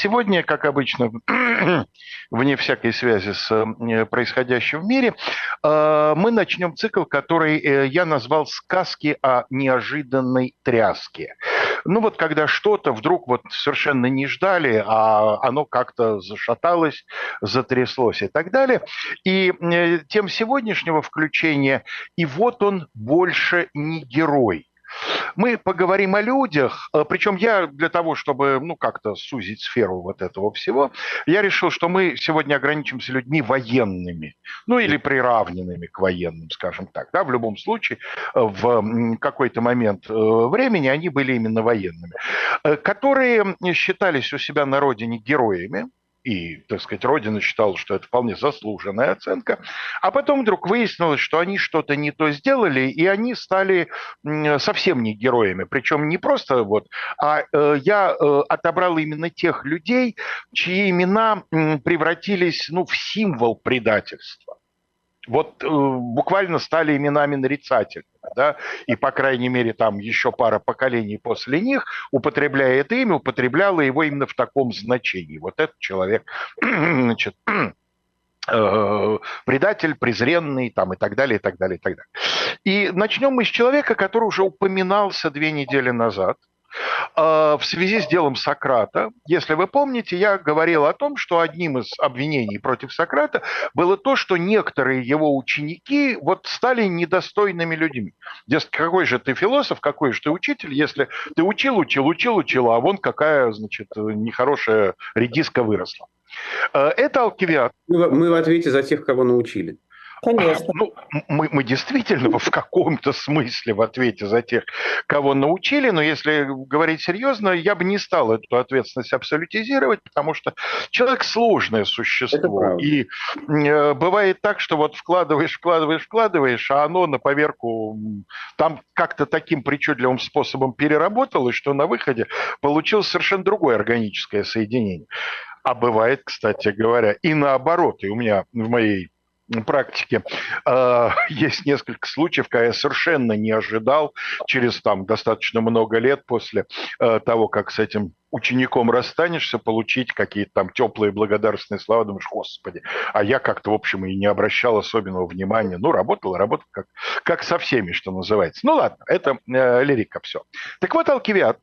сегодня, как обычно, вне всякой связи с э, происходящим в мире, э, мы начнем цикл, который э, я назвал «Сказки о неожиданной тряске». Ну вот когда что-то вдруг вот совершенно не ждали, а оно как-то зашаталось, затряслось и так далее. И тем сегодняшнего включения, и вот он больше не герой мы поговорим о людях, э, причем я для того, чтобы ну, как-то сузить сферу вот этого всего, я решил, что мы сегодня ограничимся людьми военными, ну или приравненными к военным, скажем так. Да, в любом случае, э, в какой-то момент э, времени они были именно военными, которые считались у себя на родине героями, и, так сказать, Родина считала, что это вполне заслуженная оценка. А потом вдруг выяснилось, что они что-то не то сделали, и они стали совсем не героями. Причем не просто вот, а э, я э, отобрал именно тех людей, чьи имена превратились ну, в символ предательства вот э, буквально стали именами нарицательными, да, и, по крайней мере, там еще пара поколений после них, употребляя это имя, употребляла его именно в таком значении. Вот этот человек, значит, э, предатель, презренный, там, и так далее, и так далее, и так далее. И начнем мы с человека, который уже упоминался две недели назад – в связи с делом Сократа, если вы помните, я говорил о том, что одним из обвинений против Сократа было то, что некоторые его ученики вот стали недостойными людьми. Какой же ты философ, какой же ты учитель, если ты учил, учил, учил, учил, а вон какая, значит, нехорошая редиска выросла. А, это Алкивиад. Мы в ответе за тех, кого научили. Конечно. Ну, мы, мы действительно в каком-то смысле в ответе за тех, кого научили, но если говорить серьезно, я бы не стал эту ответственность абсолютизировать, потому что человек сложное существо. И э, бывает так, что вот вкладываешь, вкладываешь, вкладываешь, а оно на поверку там как-то таким причудливым способом переработалось, что на выходе получилось совершенно другое органическое соединение. А бывает, кстати говоря, и наоборот. И у меня в моей практике э, есть несколько случаев, когда я совершенно не ожидал через там достаточно много лет после э, того, как с этим учеником расстанешься, получить какие-то там теплые благодарственные слова, думаешь, господи, а я как-то, в общем, и не обращал особенного внимания. Ну, работал, работал, как, как со всеми, что называется. Ну, ладно, это э, лирика все. Так вот, Алкивиад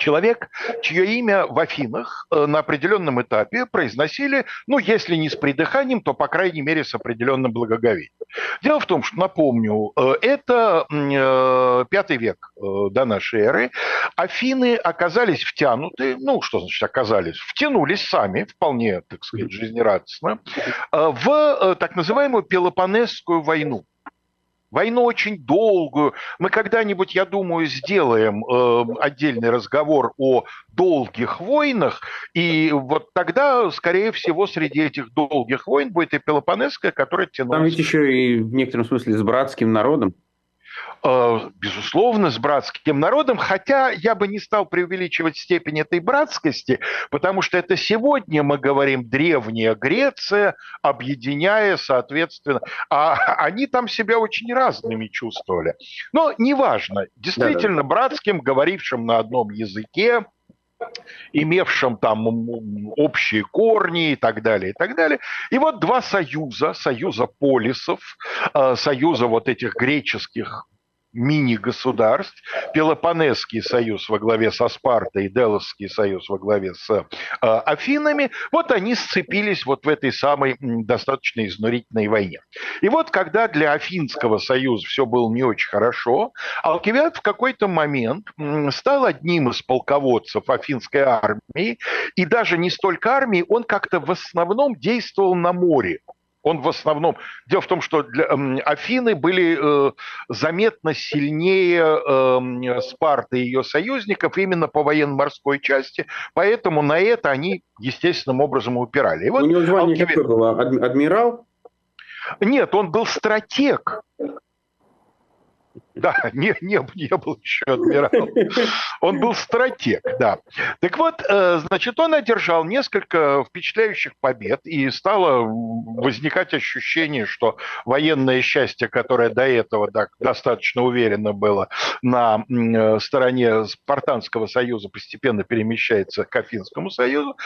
человек, чье имя в Афинах э, на определенном этапе произносили, ну, если не с придыханием, то, по крайней мере, с определенным благоговением. Дело в том, что, напомню, э, это э, пятый век до нашей эры. Афины оказались втянуты, ну, что значит оказались? Втянулись сами, вполне, так сказать, жизнерадостно, в так называемую Пелопонесскую войну войну очень долгую. Мы когда-нибудь, я думаю, сделаем э, отдельный разговор о долгих войнах, и вот тогда, скорее всего, среди этих долгих войн будет и Пелопонесская, которая тянулась... Там ведь еще и в некотором смысле с братским народом. Э, безусловно, с братским народом, хотя я бы не стал преувеличивать степень этой братскости, потому что это сегодня мы говорим древняя Греция, объединяя, соответственно, а они там себя очень разными чувствовали. Но неважно, действительно, братским, говорившим на одном языке, имевшим там общие корни и так далее, и так далее. И вот два союза, союза полисов, э, союза вот этих греческих мини-государств, Пелопонесский союз во главе со Спартой и Делосский союз во главе с э, Афинами, вот они сцепились вот в этой самой достаточно изнурительной войне. И вот когда для Афинского союза все было не очень хорошо, Алкивиад в какой-то момент стал одним из полководцев Афинской армии, и даже не столько армии, он как-то в основном действовал на море. Он в основном... Дело в том, что для, э, Афины были э, заметно сильнее э, Спарты и ее союзников именно по военно-морской части, поэтому на это они естественным образом упирали. И вот У него звание Алкиве... какое было? Адмирал? Нет, он был стратег. Да, не, не, не был еще адмирал. Он был стратег, да. Так вот, э, значит, он одержал несколько впечатляющих побед, и стало возникать ощущение, что военное счастье, которое до этого так, достаточно уверенно было на э, стороне Спартанского союза, постепенно перемещается к Афинскому союзу.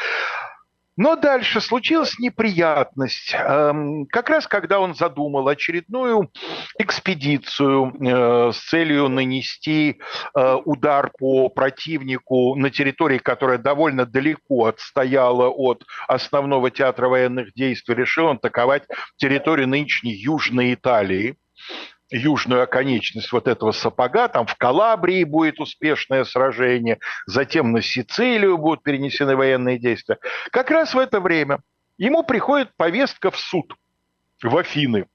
Но дальше случилась неприятность. Эм, как раз когда он задумал очередную экспедицию э, с целью нанести э, удар по противнику на территории, которая довольно далеко отстояла от основного театра военных действий, решил он атаковать территорию нынешней Южной Италии южную оконечность вот этого сапога, там в Калабрии будет успешное сражение, затем на Сицилию будут перенесены военные действия. Как раз в это время ему приходит повестка в суд в Афины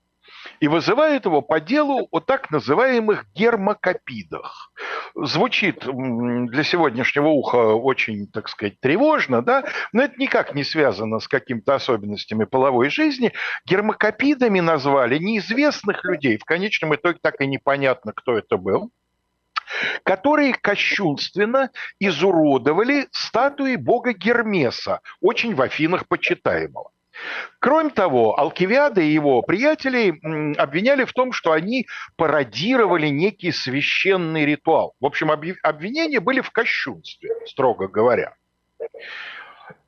и вызывает его по делу о так называемых гермокопидах. Звучит для сегодняшнего уха очень, так сказать, тревожно, да, но это никак не связано с какими-то особенностями половой жизни. Гермокопидами назвали неизвестных людей, в конечном итоге так и непонятно, кто это был, которые кощунственно изуродовали статуи бога Гермеса, очень в Афинах почитаемого. Кроме того, Алкивиада и его приятели обвиняли в том, что они пародировали некий священный ритуал. В общем, обвинения были в кощунстве, строго говоря.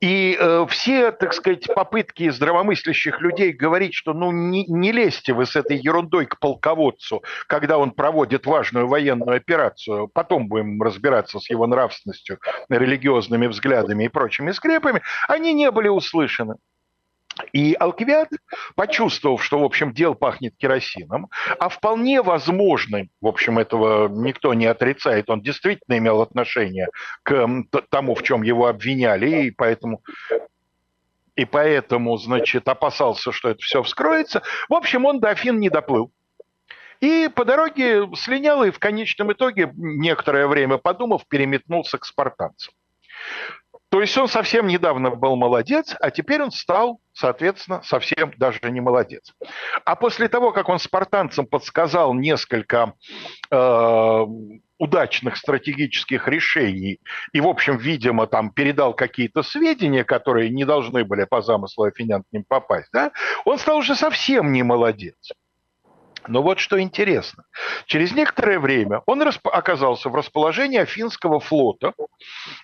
И э, все, так сказать, попытки здравомыслящих людей говорить, что ну не, не лезьте вы с этой ерундой к полководцу, когда он проводит важную военную операцию, потом будем разбираться с его нравственностью, религиозными взглядами и прочими скрепами, они не были услышаны. И Алкивиад, почувствовав, что, в общем, дел пахнет керосином, а вполне возможно, в общем, этого никто не отрицает, он действительно имел отношение к тому, в чем его обвиняли, и поэтому и поэтому, значит, опасался, что это все вскроется. В общем, он до Афин не доплыл. И по дороге слинял и в конечном итоге, некоторое время подумав, переметнулся к спартанцам. То есть он совсем недавно был молодец, а теперь он стал, соответственно, совсем даже не молодец. А после того, как он спартанцам подсказал несколько э, удачных стратегических решений и, в общем, видимо, там передал какие-то сведения, которые не должны были по замыслу афинян к ним попасть, да, он стал уже совсем не молодец. Но вот что интересно. Через некоторое время он оказался в расположении Афинского флота.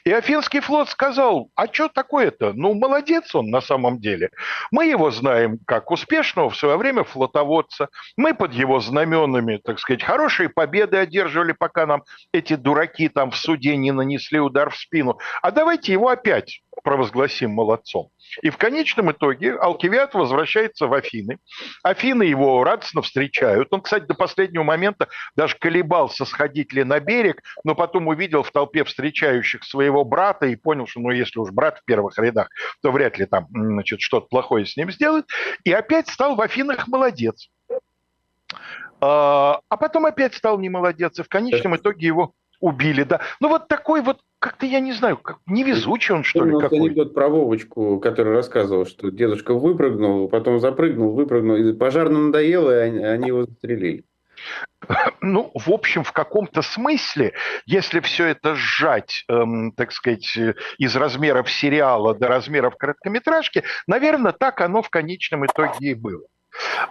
И Афинский флот сказал, а что такое-то? Ну, молодец он на самом деле. Мы его знаем как успешного в свое время флотоводца. Мы под его знаменами, так сказать, хорошие победы одерживали, пока нам эти дураки там в суде не нанесли удар в спину. А давайте его опять провозгласим молодцом. И в конечном итоге Алкивиад возвращается в Афины. Афины его радостно встречают. Он, кстати, до последнего момента даже колебался, сходить ли на берег, но потом увидел в толпе встречающих своего брата и понял, что ну если уж брат в первых рядах, то вряд ли там значит, что-то плохое с ним сделает. И опять стал в Афинах молодец. А, а потом опять стал не молодец, и в конечном итоге его убили, да. Ну вот такой вот, как-то я не знаю, как невезучий он, что ли, какой. анекдот про Вовочку, который рассказывал, что дедушка выпрыгнул, потом запрыгнул, выпрыгнул, и пожарно надоело, и они, они его застрелили. Ну, в общем, в каком-то смысле, если все это сжать, эм, так сказать, из размеров сериала до размеров короткометражки, наверное, так оно в конечном итоге и было.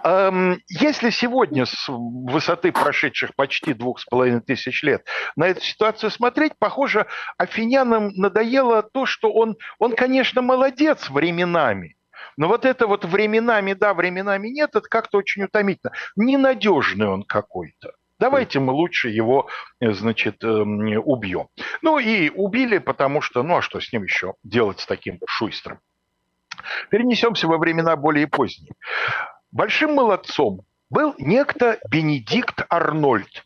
Эм, если сегодня с высоты прошедших почти двух с половиной тысяч лет на эту ситуацию смотреть, похоже, афинянам надоело то, что он, он, конечно, молодец временами, но вот это вот временами да, временами нет, это как-то очень утомительно. Ненадежный он какой-то. Давайте мы лучше его, значит, эм, убьем. Ну и убили, потому что, ну а что с ним еще делать с таким шуйстром? Перенесемся во времена более поздние. Большим молодцом был некто Бенедикт Арнольд,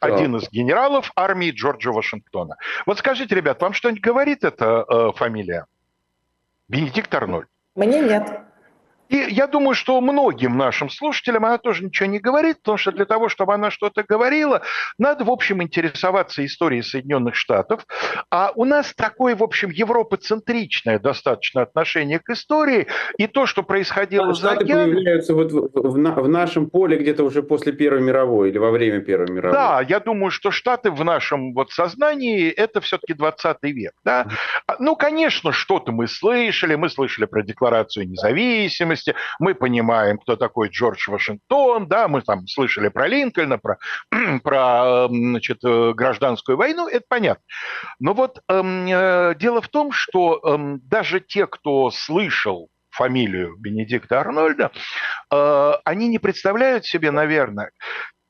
один из генералов армии Джорджа Вашингтона. Вот скажите, ребят, вам что-нибудь говорит эта э, фамилия? Бенедикт Арнольд. Мне нет. И я думаю, что многим нашим слушателям она тоже ничего не говорит, потому что для того, чтобы она что-то говорила, надо, в общем, интересоваться историей Соединенных Штатов. А у нас такое, в общем, европоцентричное достаточно отношение к истории. И то, что происходило а Штаты океаном... появляются вот в, в, в нашем поле где-то уже после Первой мировой или во время Первой мировой. Да, я думаю, что Штаты в нашем вот сознании это все-таки 20 век. Да? Ну, конечно, что-то мы слышали. Мы слышали про Декларацию независимости. Мы понимаем, кто такой Джордж Вашингтон. Да? Мы там слышали про Линкольна, про, про значит, э, гражданскую войну. Это понятно. Но вот эм, э, дело в том, что эм, даже те, кто слышал фамилию Бенедикта Арнольда, э, они не представляют себе, наверное,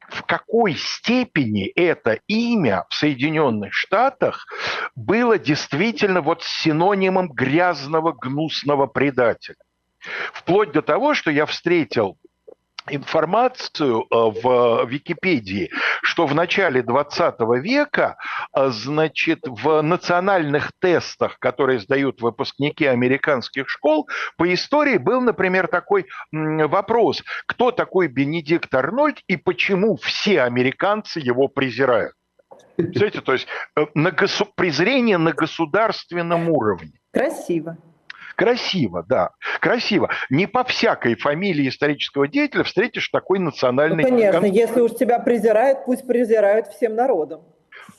в какой степени это имя в Соединенных Штатах было действительно вот синонимом грязного, гнусного предателя. Вплоть до того, что я встретил информацию э, в Википедии, что в начале 20 века, э, значит, в национальных тестах, которые сдают выпускники американских школ, по истории был, например, такой вопрос, кто такой Бенедикт Арнольд и почему все американцы его презирают. Знаете, то есть э, на госу- презрение на государственном уровне. Красиво. Красиво, да, красиво. Не по всякой фамилии исторического деятеля встретишь такой национальный... Ну, конечно, кон... если уж тебя презирают, пусть презирают всем народом.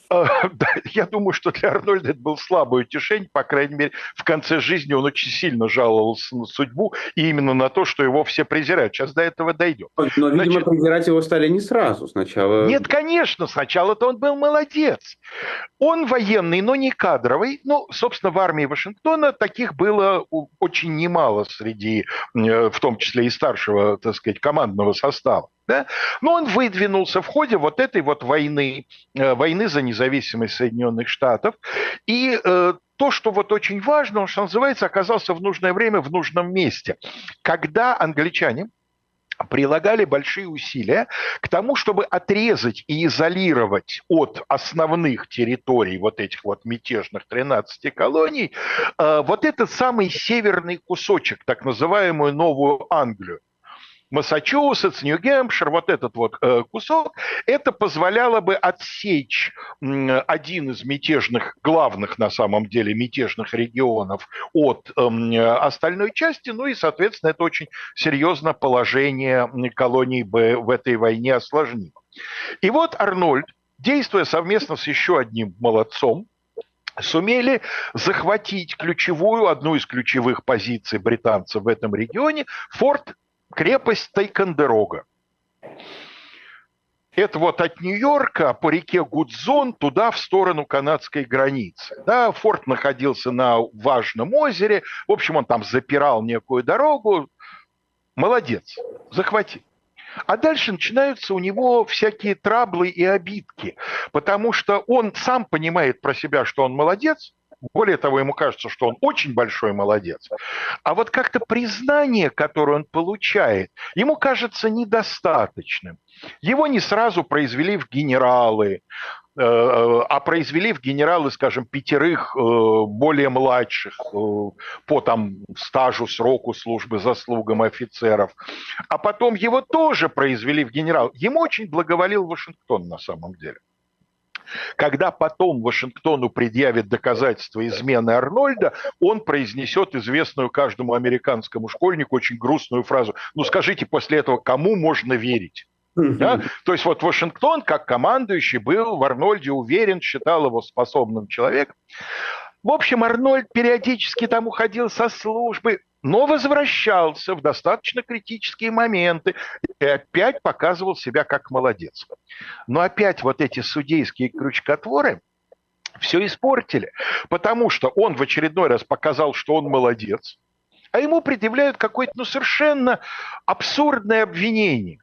Я думаю, что для Арнольда это был слабое утешение, по крайней мере, в конце жизни он очень сильно жаловался на судьбу и именно на то, что его все презирают. Сейчас до этого дойдем. Но, видимо, Значит, презирать его стали не сразу сначала. Нет, конечно, сначала-то он был молодец. Он военный, но не кадровый. Ну, собственно, в армии Вашингтона таких было очень немало среди, э, в том числе и старшего, так сказать, командного состава. Да? Но он выдвинулся в ходе вот этой вот войны, э, войны за независимость Соединенных Штатов. И э, то, что вот очень важно, он, что называется, оказался в нужное время в нужном месте. Когда англичане прилагали большие усилия к тому, чтобы отрезать и изолировать от основных территорий вот этих вот мятежных 13 колоний э, вот этот самый северный кусочек, так называемую Новую Англию. Массачусетс, Нью-Гэмпшир, вот этот вот э, кусок, это позволяло бы отсечь один из мятежных, главных на самом деле мятежных регионов от эм, остальной части, ну и, соответственно, это очень серьезно положение колоний бы в этой войне осложнило. И вот Арнольд, действуя совместно с еще одним молодцом, сумели захватить ключевую, одну из ключевых позиций британцев в этом регионе, форт крепость Тайкандерога. Это вот от Нью-Йорка по реке Гудзон туда, в сторону канадской границы. Да, форт находился на важном озере. В общем, он там запирал некую дорогу. Молодец, захватил. А дальше начинаются у него всякие траблы и обидки, потому что он сам понимает про себя, что он молодец, более того, ему кажется, что он очень большой молодец. А вот как-то признание, которое он получает, ему кажется недостаточным. Его не сразу произвели в генералы, э, а произвели в генералы, скажем, пятерых э, более младших э, по там стажу, сроку службы, заслугам офицеров. А потом его тоже произвели в генерал. Ему очень благоволил Вашингтон на самом деле. Когда потом Вашингтону предъявит доказательства измены Арнольда, он произнесет известную каждому американскому школьнику очень грустную фразу. Ну скажите после этого, кому можно верить? Да? То есть вот Вашингтон, как командующий, был в Арнольде уверен, считал его способным человеком. В общем, Арнольд периодически там уходил со службы, но возвращался в достаточно критические моменты и опять показывал себя как молодец. Но опять вот эти судейские крючкотворы все испортили, потому что он в очередной раз показал, что он молодец, а ему предъявляют какое-то ну, совершенно абсурдное обвинение.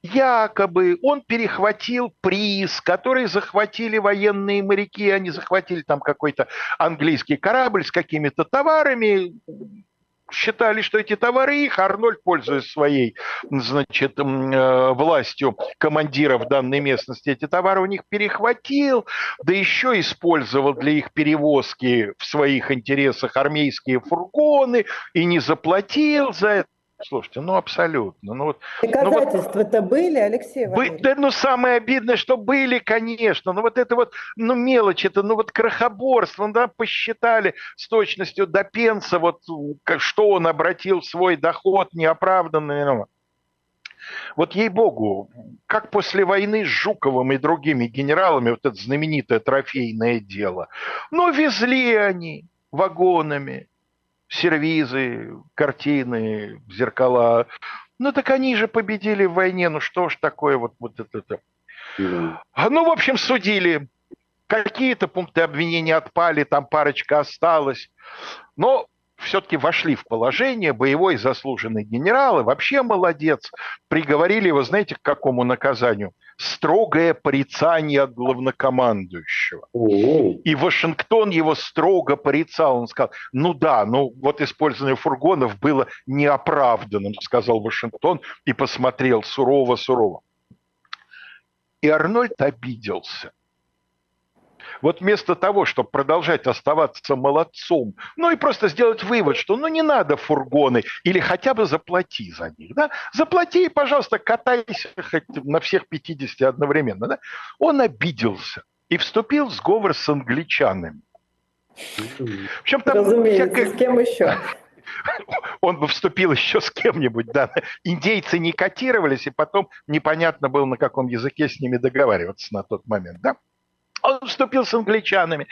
Якобы он перехватил приз, который захватили военные моряки, они захватили там какой-то английский корабль с какими-то товарами, считали, что эти товары их, Арнольд, пользуясь своей, значит, э, властью командира в данной местности, эти товары у них перехватил, да еще использовал для их перевозки в своих интересах армейские фургоны и не заплатил за это. Слушайте, ну абсолютно. Ну, вот, Доказательства-то ну, вот, были, Алексей Валерьевич? Да, ну самое обидное, что были, конечно. Ну вот это вот, ну мелочь, это ну вот крохоборство, ну, да, посчитали с точностью до пенса, вот что он обратил в свой доход неоправданный. Ну. Вот ей-богу, как после войны с Жуковым и другими генералами, вот это знаменитое трофейное дело, ну везли они вагонами, сервизы, картины, зеркала. Ну так они же победили в войне, ну что ж такое вот, вот это. это. А, ну, в общем, судили. Какие-то пункты обвинения отпали, там парочка осталась. Но все-таки вошли в положение, боевой заслуженный генерал, и вообще молодец. Приговорили его, знаете, к какому наказанию? Строгое порицание от главнокомандующего. И Вашингтон его строго порицал. Он сказал, ну да, ну вот использование фургонов было неоправданным, сказал Вашингтон и посмотрел сурово-сурово. И Арнольд обиделся. Вот вместо того, чтобы продолжать оставаться молодцом, ну и просто сделать вывод, что ну не надо фургоны, или хотя бы заплати за них, да, заплати, пожалуйста, катайся хоть на всех 50 одновременно, да, он обиделся и вступил в сговор с англичанами. В чем там Разумеется, всякое... с кем еще? он бы вступил еще с кем-нибудь, да. Индейцы не котировались, и потом непонятно было, на каком языке с ними договариваться на тот момент, да. Он вступил с англичанами.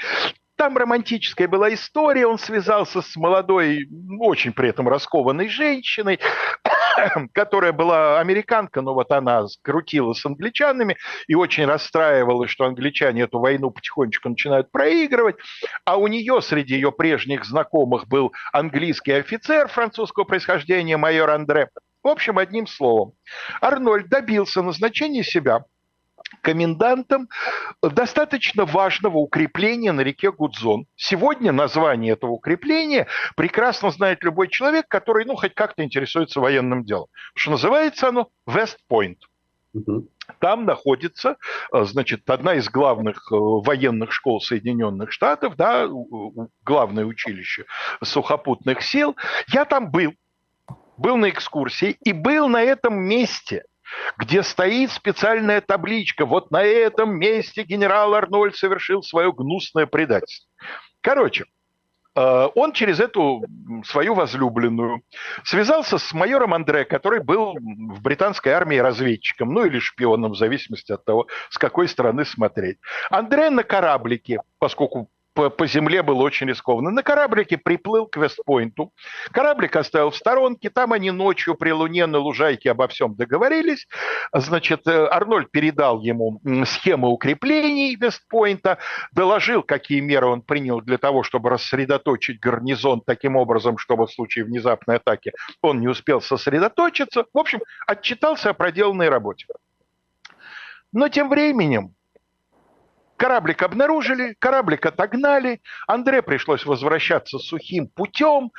Там романтическая была история, он связался с молодой, очень при этом раскованной женщиной, которая была американка, но вот она крутила с англичанами и очень расстраивалась, что англичане эту войну потихонечку начинают проигрывать, а у нее среди ее прежних знакомых был английский офицер французского происхождения, майор Андре. В общем, одним словом, Арнольд добился назначения себя – комендантом достаточно важного укрепления на реке Гудзон. Сегодня название этого укрепления прекрасно знает любой человек, который, ну, хоть как-то интересуется военным делом. Что называется оно Вестпойнт. Там находится, э, значит, одна из главных э, военных школ Соединенных Штатов, да, главное училище сухопутных сил. Я там был, был на экскурсии и был на этом месте – где стоит специальная табличка. Вот на этом месте генерал Арнольд совершил свое гнусное предательство. Короче, э, он через эту свою возлюбленную связался с майором Андре, который был в британской армии разведчиком, ну или шпионом, в зависимости от того, с какой стороны смотреть. Андре на кораблике, поскольку по, по земле было очень рискованно. На кораблике приплыл к Вестпойнту. Кораблик оставил в сторонке. Там они ночью при луне на лужайке обо всем договорились. Значит, э, Арнольд передал ему схемы укреплений Вестпойнта, доложил, какие меры он принял для того, чтобы рассредоточить гарнизон таким образом, чтобы в случае внезапной атаки он не успел сосредоточиться. В общем, отчитался о проделанной работе. Но тем временем Кораблик обнаружили, кораблик отогнали, Андре пришлось возвращаться сухим путем,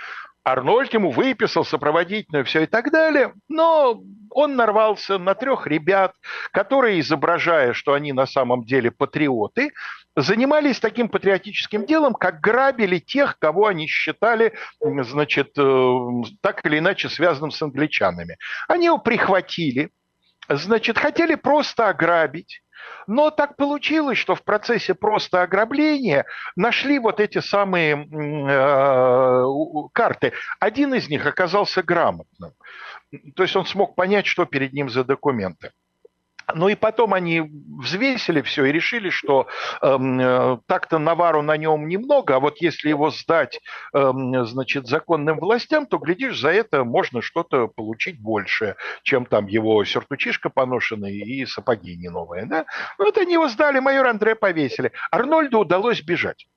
Арнольд ему выписал сопроводительную, все и так далее, но он нарвался на трех ребят, которые, изображая, что они на самом деле патриоты, занимались таким патриотическим делом, как грабили тех, кого они считали, значит, э, так или иначе связанным с англичанами. Они его прихватили, значит, хотели просто ограбить, но так получилось, что в процессе просто ограбления нашли вот эти самые э, карты. Один из них оказался грамотным. То есть он смог понять, что перед ним за документы. Ну и потом они взвесили все и решили, что эм, э, так-то навару на нем немного, а вот если его сдать, э, значит, законным властям, то, глядишь, за это можно что-то получить больше, чем там его сюртучишка поношенный и сапоги не новые. Да? Вот они его сдали, майор Андре повесили. Арнольду удалось бежать.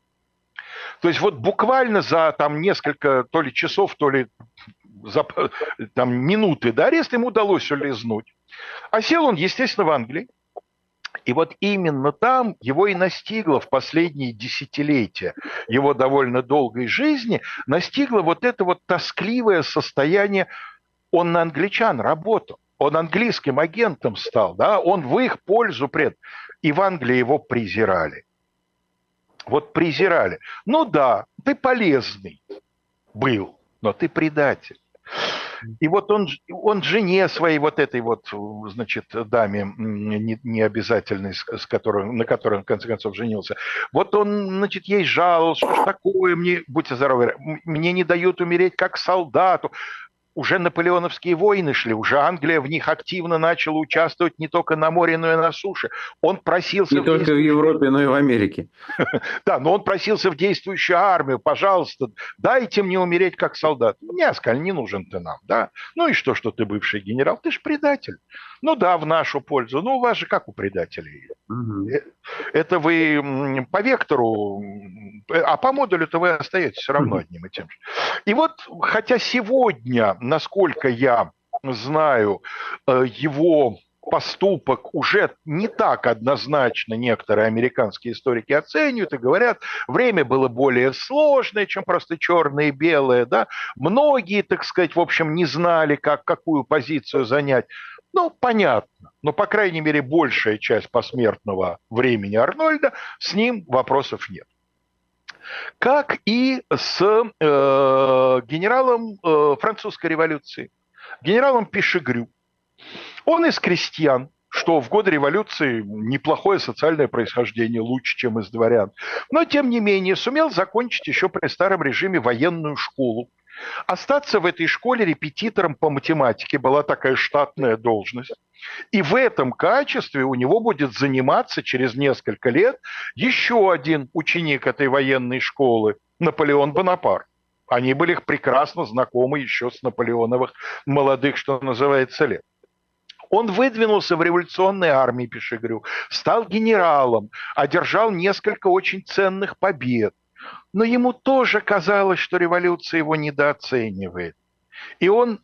То есть вот буквально за там несколько то ли часов, то ли за там, минуты до ареста ему удалось улизнуть. А сел он, естественно, в Англии. И вот именно там его и настигло в последние десятилетия его довольно долгой жизни, настигло вот это вот тоскливое состояние. Он на англичан работал, он английским агентом стал, да, он в их пользу пред. И в Англии его презирали. Вот презирали. Ну да, ты полезный был, но ты предатель. И вот он, он жене своей вот этой вот, значит, даме не, не обязательной, с, которой, на которой он в конце концов женился, вот он, значит, ей жаловался, что ж такое, мне, будьте здоровы, мне не дают умереть как солдату уже наполеоновские войны шли, уже Англия в них активно начала участвовать не только на море, но и на суше. Он просился... Не в только в Европе, но и в Америке. Да, но он просился в действующую армию, пожалуйста, дайте мне умереть как солдат. Не, сказали, не нужен ты нам, да. Ну и что, что ты бывший генерал? Ты же предатель. Ну да, в нашу пользу. Ну у вас же как у предателей. Угу. Это вы по вектору, а по модулю-то вы остаетесь все равно одним и тем же. И вот, хотя сегодня, насколько я знаю, э, его поступок уже не так однозначно некоторые американские историки оценивают и говорят, время было более сложное, чем просто черное и белое, да, многие, так сказать, в общем, не знали, как, какую позицию занять. Ну, понятно. Но, по крайней мере, большая часть посмертного времени Арнольда, с ним вопросов нет. Как и с э, генералом э, французской революции, генералом Пишегрю. Он из крестьян, что в годы революции неплохое социальное происхождение, лучше, чем из дворян. Но, тем не менее, сумел закончить еще при старом режиме военную школу Остаться в этой школе репетитором по математике была такая штатная должность. И в этом качестве у него будет заниматься через несколько лет еще один ученик этой военной школы, Наполеон Бонапарт. Они были прекрасно знакомы еще с Наполеоновых молодых, что называется, лет. Он выдвинулся в революционной армии Пешегрю, стал генералом, одержал несколько очень ценных побед но ему тоже казалось, что революция его недооценивает. И он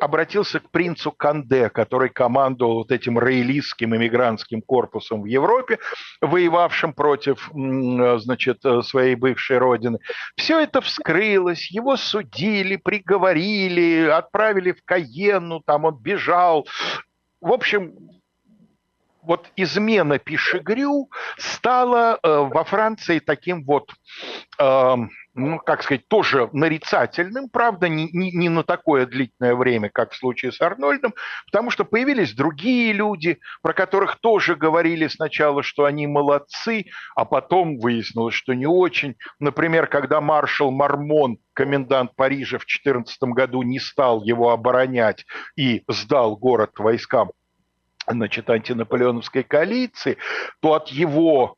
обратился к принцу Канде, который командовал вот этим роялистским иммигрантским корпусом в Европе, воевавшим против значит, своей бывшей родины. Все это вскрылось, его судили, приговорили, отправили в Каенну, там он бежал. В общем, вот измена Пишегрю стала э, во Франции таким вот, э, ну, как сказать, тоже нарицательным, правда, не, не, не на такое длительное время, как в случае с Арнольдом, потому что появились другие люди, про которых тоже говорили сначала, что они молодцы, а потом выяснилось, что не очень. Например, когда маршал Мармон, комендант Парижа в 14 году не стал его оборонять и сдал город войскам значит, антинаполеоновской коалиции, то от его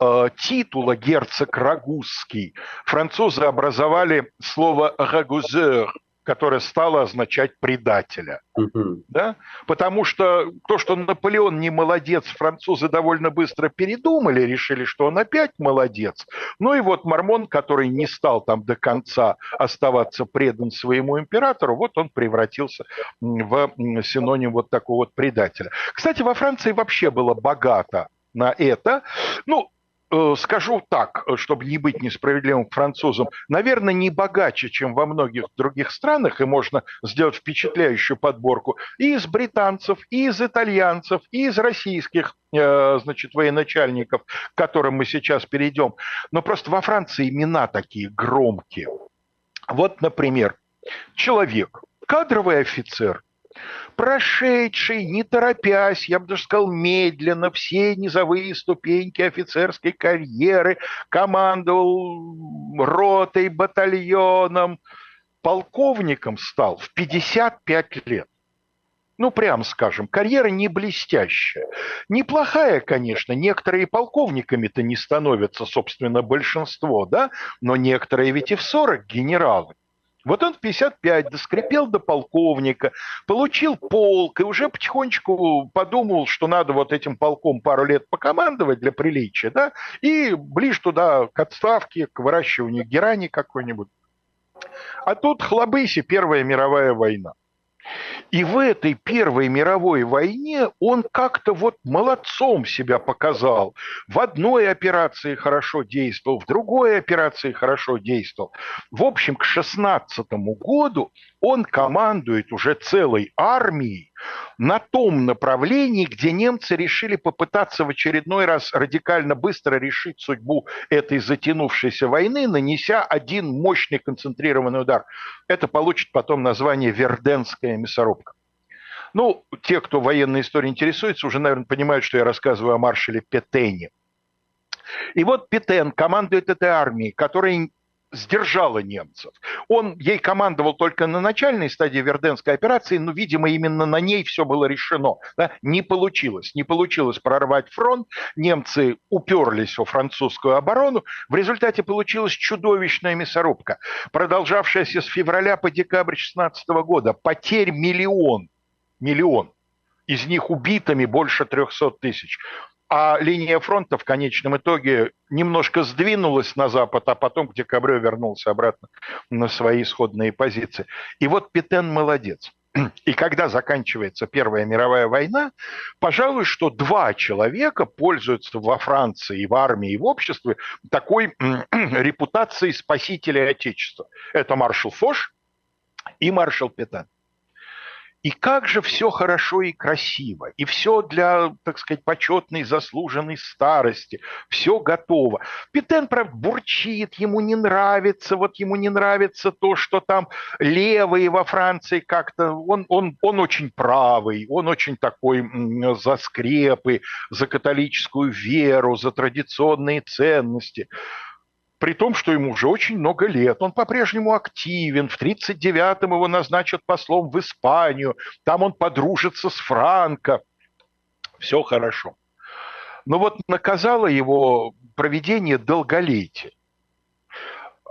э, титула герцог Рагузский французы образовали слово «рагузер», которое стало означать предателя. Угу. Да? Потому что то, что Наполеон не молодец, французы довольно быстро передумали, решили, что он опять молодец. Ну и вот Мормон, который не стал там до конца оставаться предан своему императору, вот он превратился в синоним вот такого вот предателя. Кстати, во Франции вообще было богато на это. Ну, скажу так, чтобы не быть несправедливым к французам, наверное, не богаче, чем во многих других странах, и можно сделать впечатляющую подборку и из британцев, и из итальянцев, и из российских э, значит, военачальников, к которым мы сейчас перейдем. Но просто во Франции имена такие громкие. Вот, например, человек, кадровый офицер, прошедший, не торопясь, я бы даже сказал, медленно, все низовые ступеньки офицерской карьеры, командовал ротой, батальоном, полковником стал в 55 лет. Ну, прям скажем, карьера не блестящая. Неплохая, конечно, некоторые полковниками-то не становятся, собственно, большинство, да, но некоторые ведь и в 40 генералы. Вот он в 55 доскрепел до полковника, получил полк и уже потихонечку подумал, что надо вот этим полком пару лет покомандовать для приличия, да, и ближе туда к отставке, к выращиванию герани какой-нибудь. А тут хлобыси Первая мировая война. И в этой Первой мировой войне он как-то вот молодцом себя показал. В одной операции хорошо действовал, в другой операции хорошо действовал. В общем, к 16 году он командует уже целой армией, на том направлении, где немцы решили попытаться в очередной раз радикально быстро решить судьбу этой затянувшейся войны, нанеся один мощный концентрированный удар. Это получит потом название Верденская мясорубка. Ну, те, кто военной историей интересуется, уже, наверное, понимают, что я рассказываю о маршале Петене. И вот Петен командует этой армией, которая сдержала немцев. Он ей командовал только на начальной стадии Верденской операции, но, видимо, именно на ней все было решено. Да? Не получилось. Не получилось прорвать фронт. Немцы уперлись во французскую оборону. В результате получилась чудовищная мясорубка, продолжавшаяся с февраля по декабрь 16 года. Потерь миллион. Миллион. Из них убитыми больше 300 тысяч а линия фронта в конечном итоге немножко сдвинулась на запад, а потом к декабрю вернулся обратно на свои исходные позиции. И вот Петен молодец. И когда заканчивается Первая мировая война, пожалуй, что два человека пользуются во Франции, и в армии, и в обществе такой репутацией спасителя Отечества. Это маршал Фош и маршал Петен. И как же все хорошо и красиво, и все для, так сказать, почетной, заслуженной старости, все готово. Петен, правда, бурчит, ему не нравится, вот ему не нравится то, что там левые во Франции как-то, он, он, он очень правый, он очень такой за скрепы, за католическую веру, за традиционные ценности при том, что ему уже очень много лет. Он по-прежнему активен. В 1939-м его назначат послом в Испанию. Там он подружится с Франко. Все хорошо. Но вот наказало его проведение долголетия.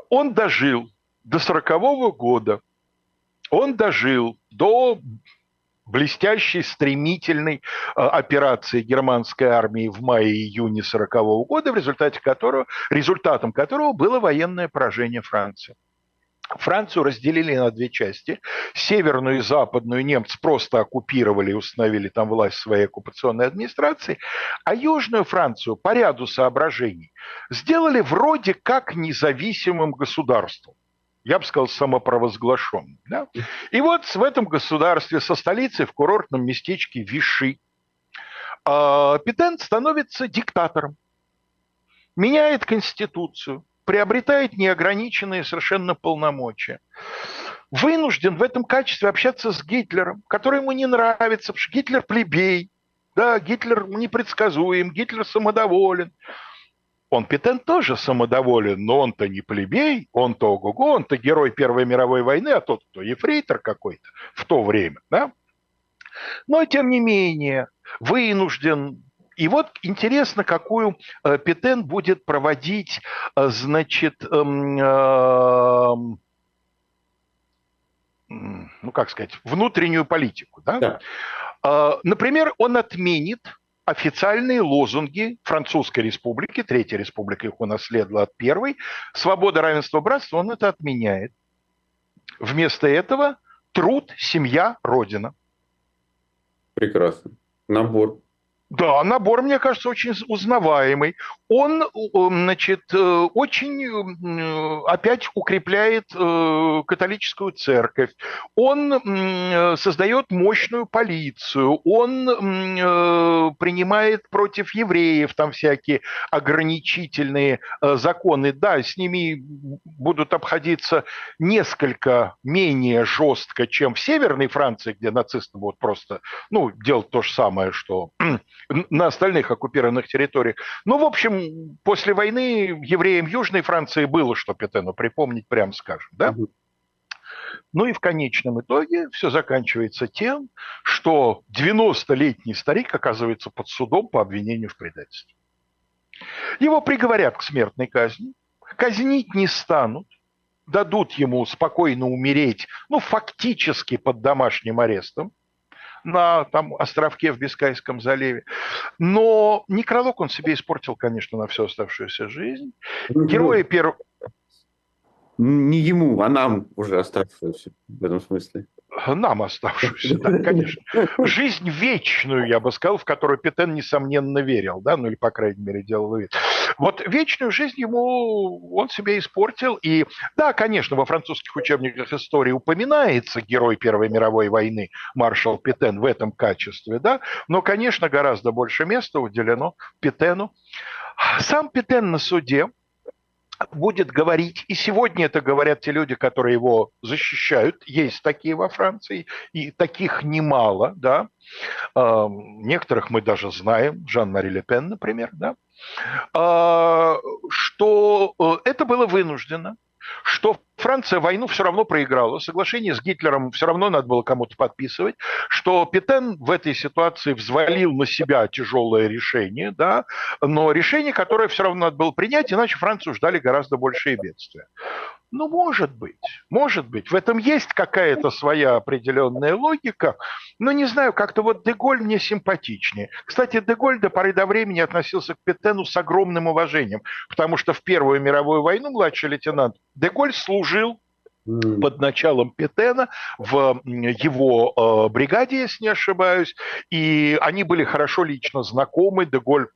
Он дожил до 40 года. Он дожил до блестящей, стремительной э, операции германской армии в мае-июне 40 -го года, в результате которого, результатом которого было военное поражение Франции. Францию разделили на две части. Северную и западную немцы просто оккупировали и установили там власть своей оккупационной администрации, а южную Францию по ряду соображений сделали вроде как независимым государством я бы сказал, самопровозглашенным. Да? И вот в этом государстве со столицей в курортном местечке Виши а, Петен становится диктатором, меняет конституцию, приобретает неограниченные совершенно полномочия. Вынужден в этом качестве общаться с Гитлером, который ему не нравится, потому что Гитлер плебей, да, Гитлер непредсказуем, Гитлер самодоволен. Он Петен тоже самодоволен, но он-то не плебей, он-то ого-го, он-то герой Первой мировой войны, а тот, кто ефрейтор какой-то в то время, да? Но, тем не менее, вынужден и вот интересно, какую э, Петен будет проводить, э, значит, э, э, ну как сказать, внутреннюю политику. Да? Да. Э, например, он отменит официальные лозунги Французской республики, Третья республика их унаследовала от Первой, свобода, равенство, братство, он это отменяет. Вместо этого труд, семья, родина. Прекрасно. Набор. Да, набор, мне кажется, очень узнаваемый. Он, значит, э, очень э, опять укрепляет э, католическую церковь. Он создает мощную полицию. Он принимает против евреев там всякие ограничительные законы. Да, с ними будут обходиться несколько менее жестко, чем в Северной Франции, где нацисты будут просто, ну, делать то же самое, что на остальных оккупированных территориях. Ну, в общем, после войны евреям Южной Франции было что Петену припомнить, прямо скажем, да? Ну и в конечном итоге все заканчивается тем, что 90-летний старик оказывается под судом по обвинению в предательстве. Его приговорят к смертной казни, казнить не станут, дадут ему спокойно умереть, ну, фактически под домашним арестом, на там, островке в Бискайском заливе. Но некролог он себе испортил, конечно, на всю оставшуюся жизнь. Ну, Герои первого... Не ему, а нам уже оставшуюся в этом смысле. Нам оставшуюся, да, конечно. Жизнь вечную, я бы сказал, в которую Петен, несомненно, верил, да, ну или, по крайней мере, делал вид. Вот вечную жизнь ему он себе испортил. И да, конечно, во французских учебниках истории упоминается герой Первой мировой войны маршал Петен в этом качестве, да, но, конечно, гораздо больше места уделено Петену. Сам Петен на суде будет говорить, и сегодня это говорят те люди, которые его защищают, есть такие во Франции, и таких немало, да, некоторых мы даже знаем, Жан-Мари Ле Пен, например, да, а, что э, это было вынуждено, что Франция войну все равно проиграла, соглашение с Гитлером все равно надо было кому-то подписывать, что Петен в этой ситуации взвалил на себя тяжелое решение, да, но решение, которое все равно надо было принять, иначе Францию ждали гораздо большие бедствия. Ну, может быть, может быть. В этом есть какая-то своя определенная логика, но не знаю, как-то вот Деголь мне симпатичнее. Кстати, Деголь до поры до времени относился к Петену с огромным уважением, потому что в Первую мировую войну младший лейтенант Деголь служил под началом Петена в его э, бригаде, если не ошибаюсь, и они были хорошо лично знакомы. Деголь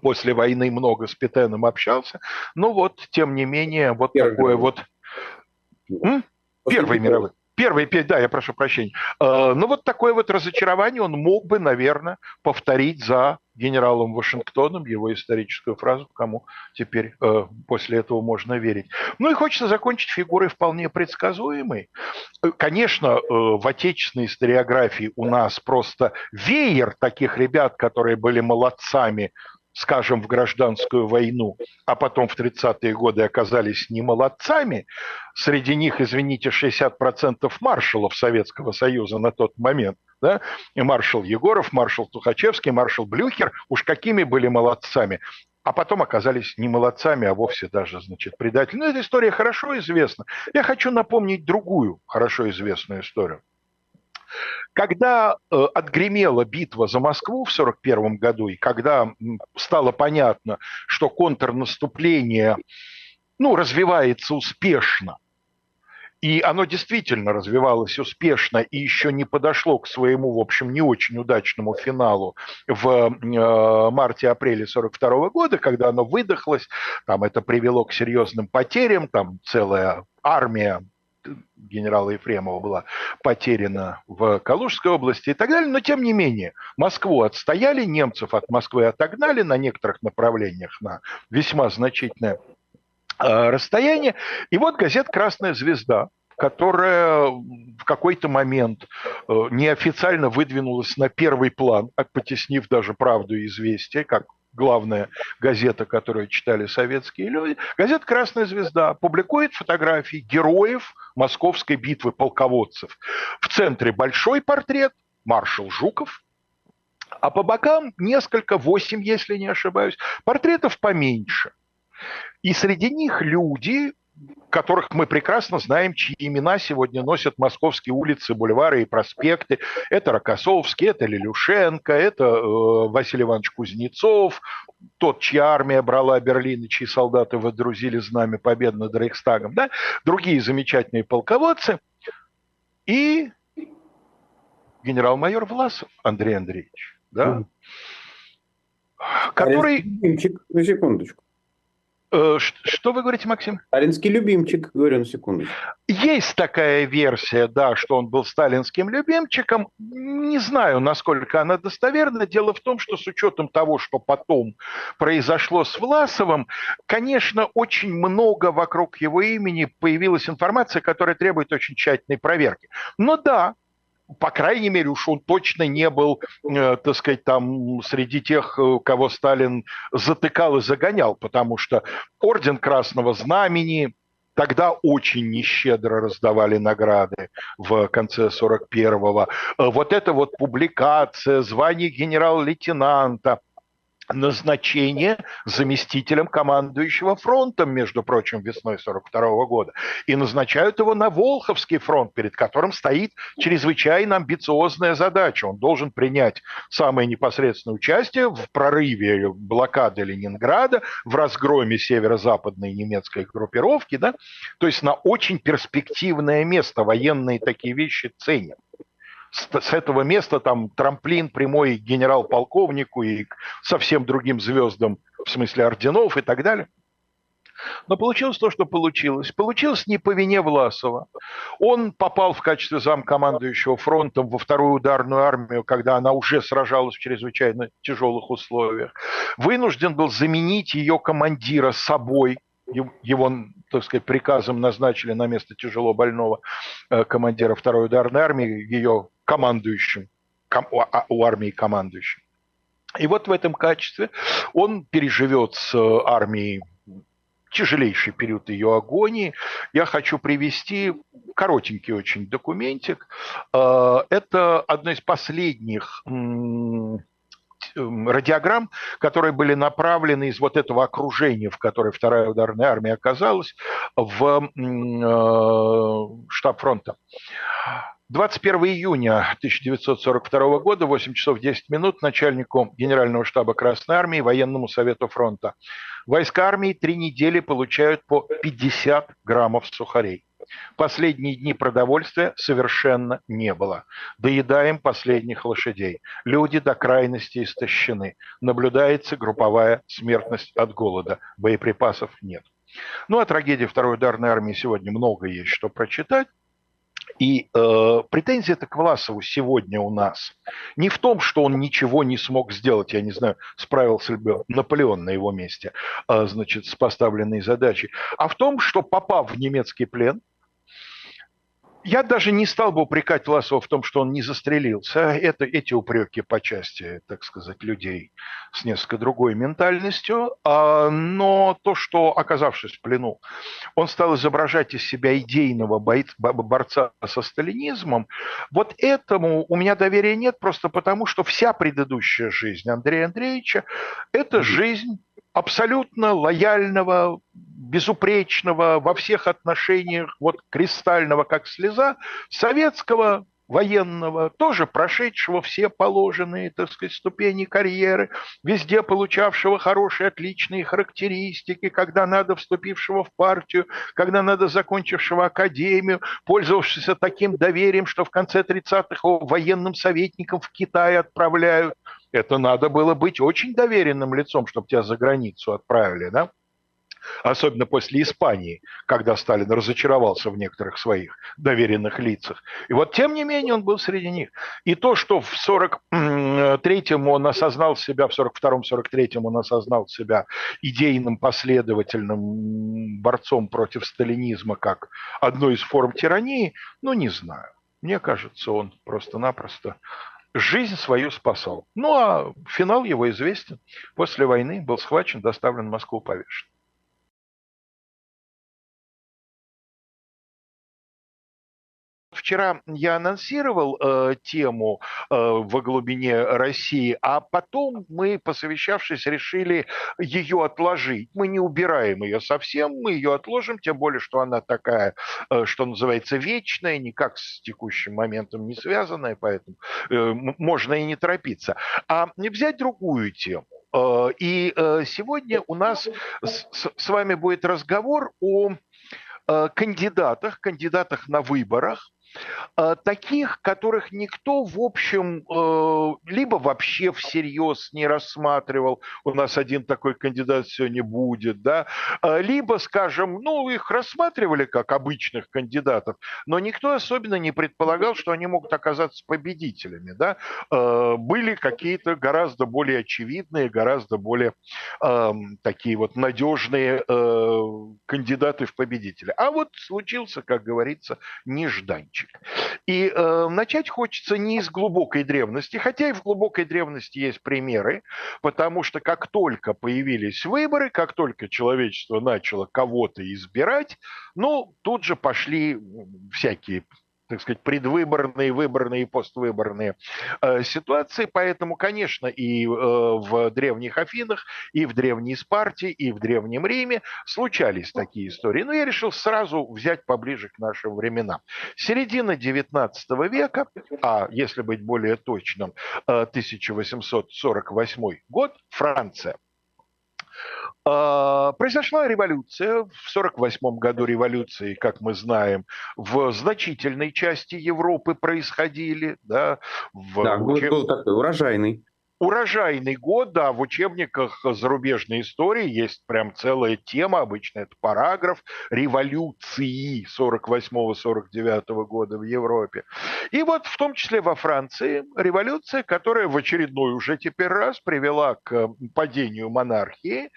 после войны много с Петеном общался. Но вот, тем не менее, вот Первый такое мировой. вот... М? Первый мировой. Первый, да, я прошу прощения. Э, ну вот такое вот разочарование он мог бы, наверное, повторить за генералом Вашингтоном, его историческую фразу, кому теперь э, после этого можно верить. Ну и хочется закончить фигурой вполне предсказуемой. Конечно, э, в отечественной историографии у нас просто веер таких ребят, которые были молодцами скажем, в гражданскую войну, а потом в 30-е годы оказались не молодцами, среди них, извините, 60% маршалов Советского Союза на тот момент, да, и маршал Егоров, маршал Тухачевский, маршал Блюхер, уж какими были молодцами, а потом оказались не молодцами, а вовсе даже, значит, предателями. Ну, эта история хорошо известна. Я хочу напомнить другую хорошо известную историю. Когда э, отгремела битва за Москву в 1941 году, и когда стало понятно, что контрнаступление ну, развивается успешно, и оно действительно развивалось успешно и еще не подошло к своему, в общем, не очень удачному финалу в э, марте-апреле 1942 года, когда оно выдохлось, там это привело к серьезным потерям, там целая армия генерала Ефремова была потеряна в Калужской области и так далее, но тем не менее Москву отстояли, немцев от Москвы отогнали на некоторых направлениях на весьма значительное э, расстояние. И вот газета «Красная звезда», которая в какой-то момент э, неофициально выдвинулась на первый план, потеснив даже «Правду» и «Известия», как главная газета, которую читали советские люди, газета «Красная звезда» публикует фотографии героев Московской битвы полководцев. В центре большой портрет, маршал Жуков, а по бокам несколько, восемь, если не ошибаюсь, портретов поменьше. И среди них люди, которых мы прекрасно знаем, чьи имена сегодня носят московские улицы, бульвары и проспекты. Это Рокоссовский, это Лилюшенко, это э, Василий Иванович Кузнецов, тот, чья армия брала Берлин и чьи солдаты водрузили знамя победы над Рейхстагом, да? другие замечательные полководцы. И генерал-майор Власов Андрей Андреевич, да? который... На секундочку. Э, что вы говорите, Максим? Сталинский любимчик, говорю на секунду. Есть такая версия, да, что он был сталинским любимчиком. Не знаю, насколько она достоверна. Дело в том, что с учетом того, что потом произошло с Власовым, конечно, очень много вокруг его имени появилась информация, которая требует очень тщательной проверки. Но да, по крайней мере, уж он точно не был, э, так сказать, там среди тех, э, кого Сталин затыкал и загонял, потому что орден Красного Знамени, Тогда очень нещедро раздавали награды в конце 41-го. Э, вот эта вот публикация, звание генерал-лейтенанта, назначение заместителем командующего фронтом, между прочим, весной 42 года. И назначают его на Волховский фронт, перед которым стоит чрезвычайно амбициозная задача. Он должен принять самое непосредственное участие в прорыве блокады Ленинграда, в разгроме северо-западной немецкой группировки, да? то есть на очень перспективное место. Военные такие вещи ценят с, с этого места там трамплин прямой генерал-полковнику и к совсем другим звездам, в смысле орденов и так далее. Но получилось то, что получилось. Получилось не по вине Власова. Он попал в качестве замкомандующего фронтом во вторую ударную армию, когда она уже сражалась в чрезвычайно тяжелых условиях. Вынужден был заменить ее командира собой, его, так сказать, приказом назначили на место тяжело больного э, командира второй ударной армии, ее командующим, а, у армии командующим. И вот в этом качестве он переживет с э, армией тяжелейший период ее агонии. Я хочу привести коротенький очень документик. Э, это одно из последних радиограмм, которые были направлены из вот этого окружения, в которое вторая ударная армия оказалась, в э, штаб фронта. 21 июня 1942 года, 8 часов 10 минут, начальнику Генерального штаба Красной Армии, Военному совету фронта. Войска армии три недели получают по 50 граммов сухарей. Последние дни продовольствия совершенно не было. Доедаем последних лошадей. Люди до крайности истощены. Наблюдается групповая смертность от голода. Боеприпасов нет. Ну, о трагедии второй ударной армии сегодня много есть что прочитать. И э, претензия это к Власову сегодня у нас. Не в том, что он ничего не смог сделать, я не знаю, справился ли бы Наполеон на его месте, э, значит, с поставленной задачей, а в том, что попав в немецкий плен, я даже не стал бы упрекать Власова в том, что он не застрелился. Это эти упреки по части, так сказать, людей с несколько другой ментальностью. А, но то, что, оказавшись в плену, он стал изображать из себя идейного борца со сталинизмом, вот этому у меня доверия нет просто потому, что вся предыдущая жизнь Андрея Андреевича – это жизнь абсолютно лояльного, безупречного во всех отношениях, вот кристального, как слеза, советского военного, тоже прошедшего все положенные, так сказать, ступени карьеры, везде получавшего хорошие, отличные характеристики, когда надо вступившего в партию, когда надо закончившего академию, пользовавшегося таким доверием, что в конце 30-х его военным советником в Китай отправляют. Это надо было быть очень доверенным лицом, чтобы тебя за границу отправили, да? Особенно после Испании, когда Сталин разочаровался в некоторых своих доверенных лицах. И вот, тем не менее, он был среди них. И то, что в 43-м он осознал себя, в 42-м, 43-м он осознал себя идейным последовательным борцом против сталинизма как одной из форм тирании, ну, не знаю. Мне кажется, он просто-напросто жизнь свою спасал. Ну, а финал его известен. После войны был схвачен, доставлен в Москву, повешен. Вчера я анонсировал э, тему э, во глубине России, а потом мы, посовещавшись, решили ее отложить. Мы не убираем ее совсем, мы ее отложим, тем более, что она такая, э, что называется, вечная, никак с текущим моментом не связанная, поэтому э, можно и не торопиться. А взять другую тему. Э, и э, сегодня у нас с, вами будет разговор о э, кандидатах, кандидатах на выборах, таких, которых никто, в общем, э, либо вообще всерьез не рассматривал, у нас один такой кандидат сегодня будет, да, э, либо, скажем, ну, их рассматривали как обычных кандидатов, но никто особенно не предполагал, что они могут оказаться победителями, да, были какие-то гораздо более очевидные, гораздо более такие вот надежные кандидаты в победители. А вот случился, как говорится, нежданчик язык. И э, начать хочется не из глубокой древности, хотя и в глубокой древности есть примеры, потому что как только появились выборы, как только человечество начало кого-то избирать, ну, тут же пошли всякие так сказать, предвыборные, выборные и поствыборные э, ситуации. Поэтому, конечно, и э, в древних Афинах, и в древней Спарте, и в древнем Риме случались такие истории. Но я решил сразу взять поближе к нашим временам. Середина XIX века, а если быть более точным, э, 1848 год, Франция – произошла революция. В 1948 году революции, как мы знаем, в значительной части Европы происходили. Да, в да год был такой урожайный урожайный год, да, в учебниках зарубежной истории есть прям целая тема, обычно это параграф революции 48-49 года в Европе. И вот в том числе во Франции революция, которая в очередной уже теперь раз привела к падению монархии,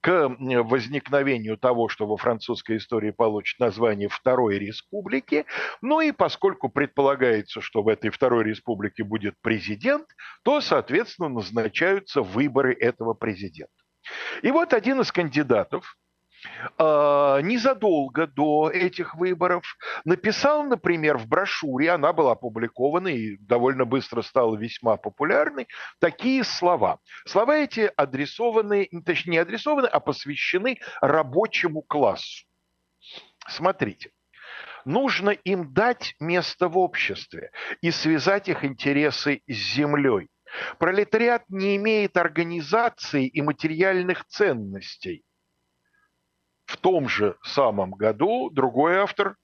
к возникновению того, что во французской истории получит название Второй Республики. Ну и поскольку предполагается, что в этой Второй Республике будет президент, то, соответственно, назначаются выборы этого президента. И вот один из кандидатов, а, незадолго до этих выборов написал, например, в брошюре, она была опубликована и довольно быстро стала весьма популярной, такие слова. Слова эти адресованы, точнее не адресованы, а посвящены рабочему классу. Смотрите нужно им дать место в обществе и связать их интересы с землей. Пролетариат не имеет организации и материальных ценностей. В том же самом году другой автор,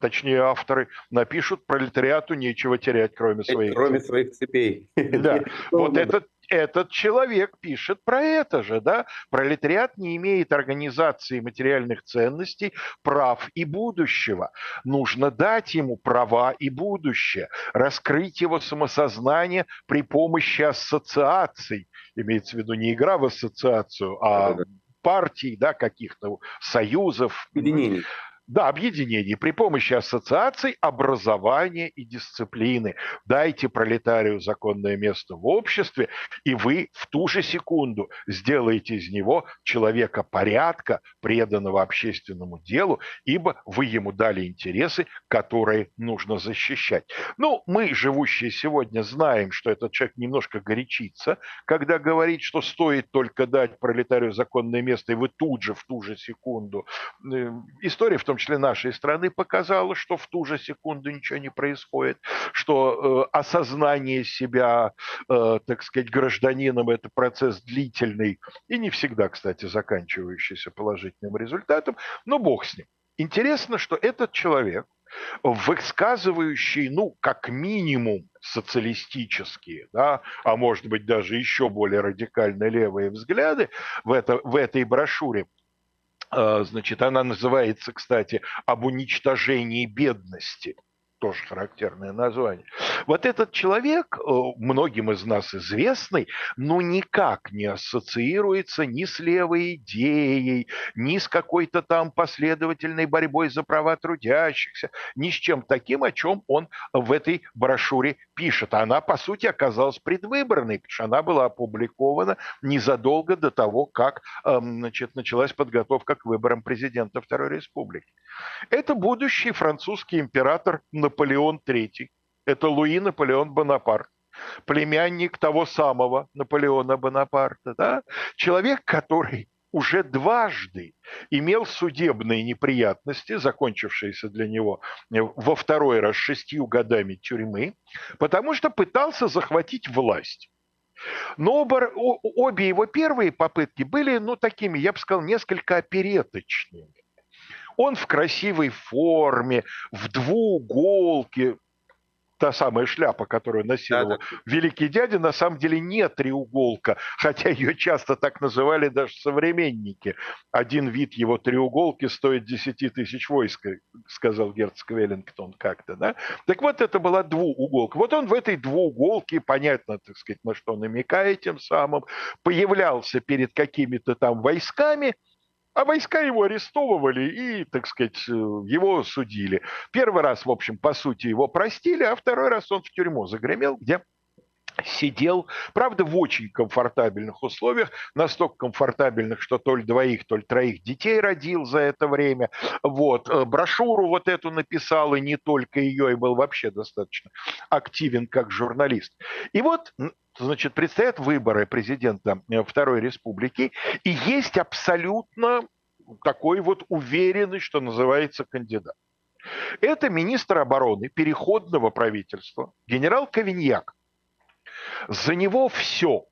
точнее авторы, напишут пролетариату нечего терять, кроме своих Кроме своих цепей. Да, вот этот этот человек пишет про это же, да? Пролетариат не имеет организации материальных ценностей, прав и будущего. Нужно дать ему права и будущее, раскрыть его самосознание при помощи ассоциаций. Имеется в виду не игра в ассоциацию, а партий, да, каких-то союзов. Объединений. Да, объединений при помощи ассоциаций, образования и дисциплины. Дайте пролетарию законное место в обществе, и вы в ту же секунду сделаете из него человека порядка, преданного общественному делу, ибо вы ему дали интересы, которые нужно защищать. Ну, мы, живущие сегодня, знаем, что этот человек немножко горячится, когда говорит, что стоит только дать пролетарию законное место, и вы тут же, в ту же секунду. Э, история в том числе нашей страны, показало, что в ту же секунду ничего не происходит, что э, осознание себя, э, так сказать, гражданином – это процесс длительный и не всегда, кстати, заканчивающийся положительным результатом, но бог с ним. Интересно, что этот человек, высказывающий, ну, как минимум, социалистические, да, а может быть даже еще более радикально левые взгляды в, это, в этой брошюре, значит, она называется, кстати, «Об уничтожении бедности» тоже характерное название. Вот этот человек, э, многим из нас известный, но никак не ассоциируется ни с левой идеей, ни с какой-то там последовательной борьбой за права трудящихся, ни с чем таким, о чем он в этой брошюре пишет. Она, по сути, оказалась предвыборной, потому что она была опубликована незадолго до того, как эм, значит, началась подготовка к выборам президента Второй Республики. Это будущий французский император Наполеон III. Это Луи Наполеон Бонапарт племянник того самого Наполеона Бонапарта, да? человек, который уже дважды имел судебные неприятности, закончившиеся для него во второй раз шестью годами тюрьмы, потому что пытался захватить власть. Но оба, обе его первые попытки были, ну, такими, я бы сказал, несколько опереточными. Он в красивой форме, в двууголке, та самая шляпа, которую носил да, да. великий дядя, на самом деле не треуголка, хотя ее часто так называли даже современники. Один вид его треуголки стоит 10 тысяч войск, сказал герцог Веллингтон как-то. Да? Так вот, это была двууголка. Вот он в этой двууголке, понятно, так сказать, на что намекает тем самым, появлялся перед какими-то там войсками – а войска его арестовывали и, так сказать, э, его судили. Первый раз, в общем, по сути, его простили, а второй раз он в тюрьму загремел, где сидел, правда, в очень комфортабельных условиях, настолько комфортабельных, что то ли двоих, то ли троих детей родил за это время. Вот. Э, брошюру вот эту написал, и не только ее, и был вообще достаточно активен как журналист. И вот значит, предстоят выборы президента э, Второй Республики, и есть абсолютно такой вот уверенный, что называется, кандидат. Это министр обороны переходного правительства, генерал Ковиньяк. За него все.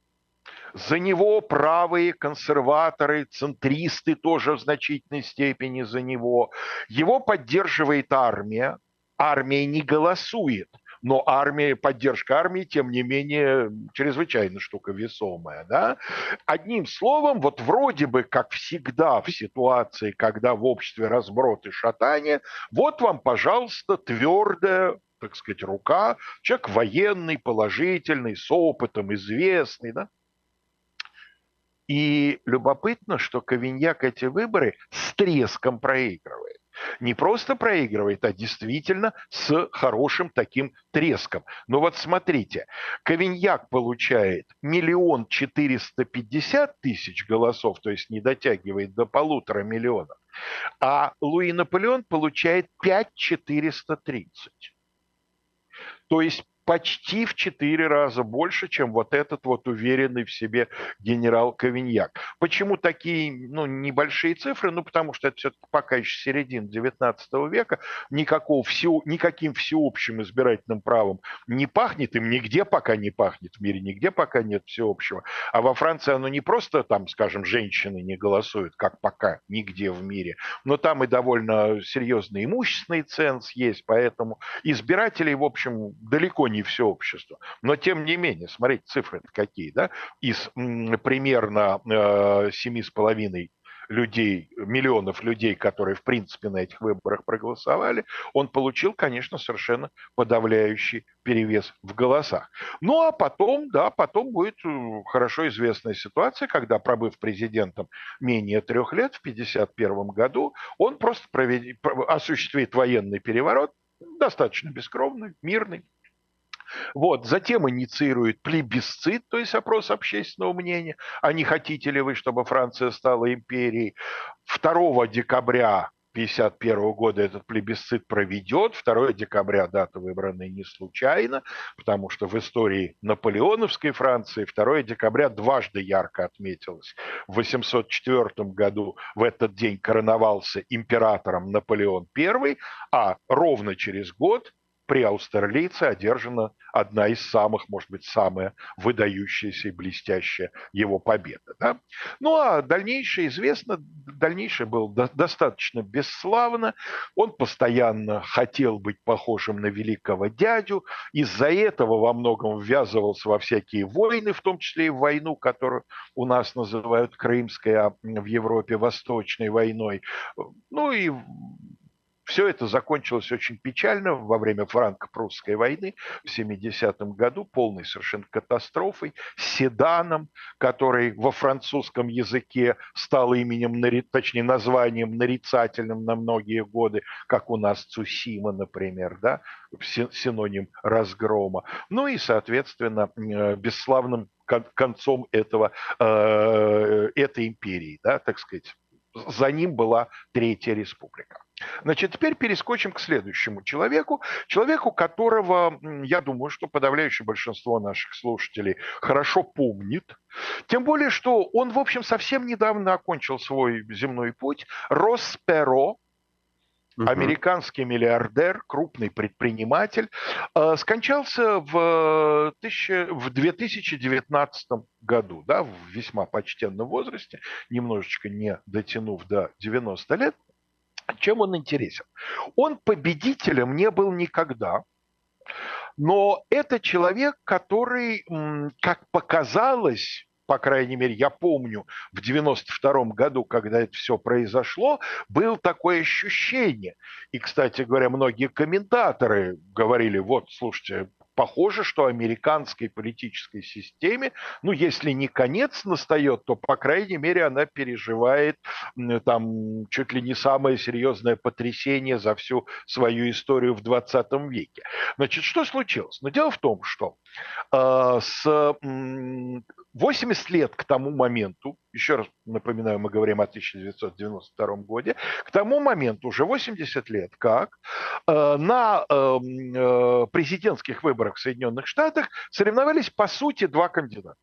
За него правые консерваторы, центристы тоже в значительной степени за него. Его поддерживает армия. Армия не голосует но армия, поддержка армии, тем не менее, чрезвычайно штука весомая. Да? Одним словом, вот вроде бы, как всегда в ситуации, когда в обществе разброд и шатание, вот вам, пожалуйста, твердая так сказать, рука, человек военный, положительный, с опытом, известный, да? И любопытно, что Ковиньяк эти выборы с треском проигрывает. Не просто проигрывает, а действительно с хорошим таким треском. Но вот смотрите, Ковиньяк получает миллион четыреста пятьдесят тысяч голосов, то есть не дотягивает до полутора миллионов, а Луи Наполеон получает пять четыреста тридцать. То есть почти в четыре раза больше, чем вот этот вот уверенный в себе генерал Ковиньяк. Почему такие ну, небольшие цифры? Ну, потому что это все-таки пока еще середина 19 века, никакого всего, никаким всеобщим избирательным правом не пахнет, им нигде пока не пахнет в мире, нигде пока нет всеобщего. А во Франции оно не просто там, скажем, женщины не голосуют, как пока нигде в мире, но там и довольно серьезный имущественный ценз есть, поэтому избирателей, в общем, далеко не не все общество. Но тем не менее, смотрите, цифры какие, да? Из примерно э, семи с половиной людей, миллионов людей, которые, в принципе, на этих выборах проголосовали, он получил, конечно, совершенно подавляющий перевес в голосах. Ну, а потом, да, потом будет э, хорошо известная ситуация, когда, пробыв президентом менее трех лет, в 1951 году, он просто проведет, осуществит военный переворот, достаточно бескровный, мирный, вот. Затем инициирует плебисцит, то есть опрос общественного мнения, а не хотите ли вы, чтобы Франция стала империей. 2 декабря 1951 года этот плебисцит проведет. 2 декабря дата выбрана не случайно, потому что в истории наполеоновской Франции 2 декабря дважды ярко отметилось. В 804 году в этот день короновался императором Наполеон I, а ровно через год при Аустерлице одержана одна из самых, может быть, самая выдающаяся и блестящая его победа. Да? Ну а дальнейшее известно, дальнейшее было до, достаточно бесславно. Он постоянно хотел быть похожим на великого дядю, из-за этого во многом ввязывался во всякие войны, в том числе и в войну, которую у нас называют Крымской, а в Европе Восточной войной. Ну и все это закончилось очень печально во время франко-прусской войны в 70-м году, полной совершенно катастрофой, седаном, который во французском языке стал именем, точнее названием нарицательным на многие годы, как у нас Цусима, например, да, синоним разгрома. Ну и, соответственно, э, бесславным концом этого, э, этой империи, да, так сказать, за ним была Третья Республика. Значит, теперь перескочим к следующему человеку, человеку, которого, я думаю, что подавляющее большинство наших слушателей хорошо помнит, тем более, что он, в общем, совсем недавно окончил свой земной путь, Росперо, американский миллиардер, крупный предприниматель, э, скончался в, тысяча, в 2019 году, да, в весьма почтенном возрасте, немножечко не дотянув до 90 лет. Чем он интересен? Он победителем не был никогда, но это человек, который, как показалось, по крайней мере, я помню, в 92 году, когда это все произошло, было такое ощущение. И, кстати говоря, многие комментаторы говорили, вот, слушайте, похоже, что американской политической системе, ну, если не конец настает, то, по крайней мере, она переживает там чуть ли не самое серьезное потрясение за всю свою историю в 20 веке. Значит, что случилось? Но дело в том, что с э, 80 лет к тому моменту, еще раз напоминаю, мы говорим о 1992 году, к тому моменту уже 80 лет как э, на э, э, президентских выборах в Соединенных Штатах соревновались по сути два кандидата.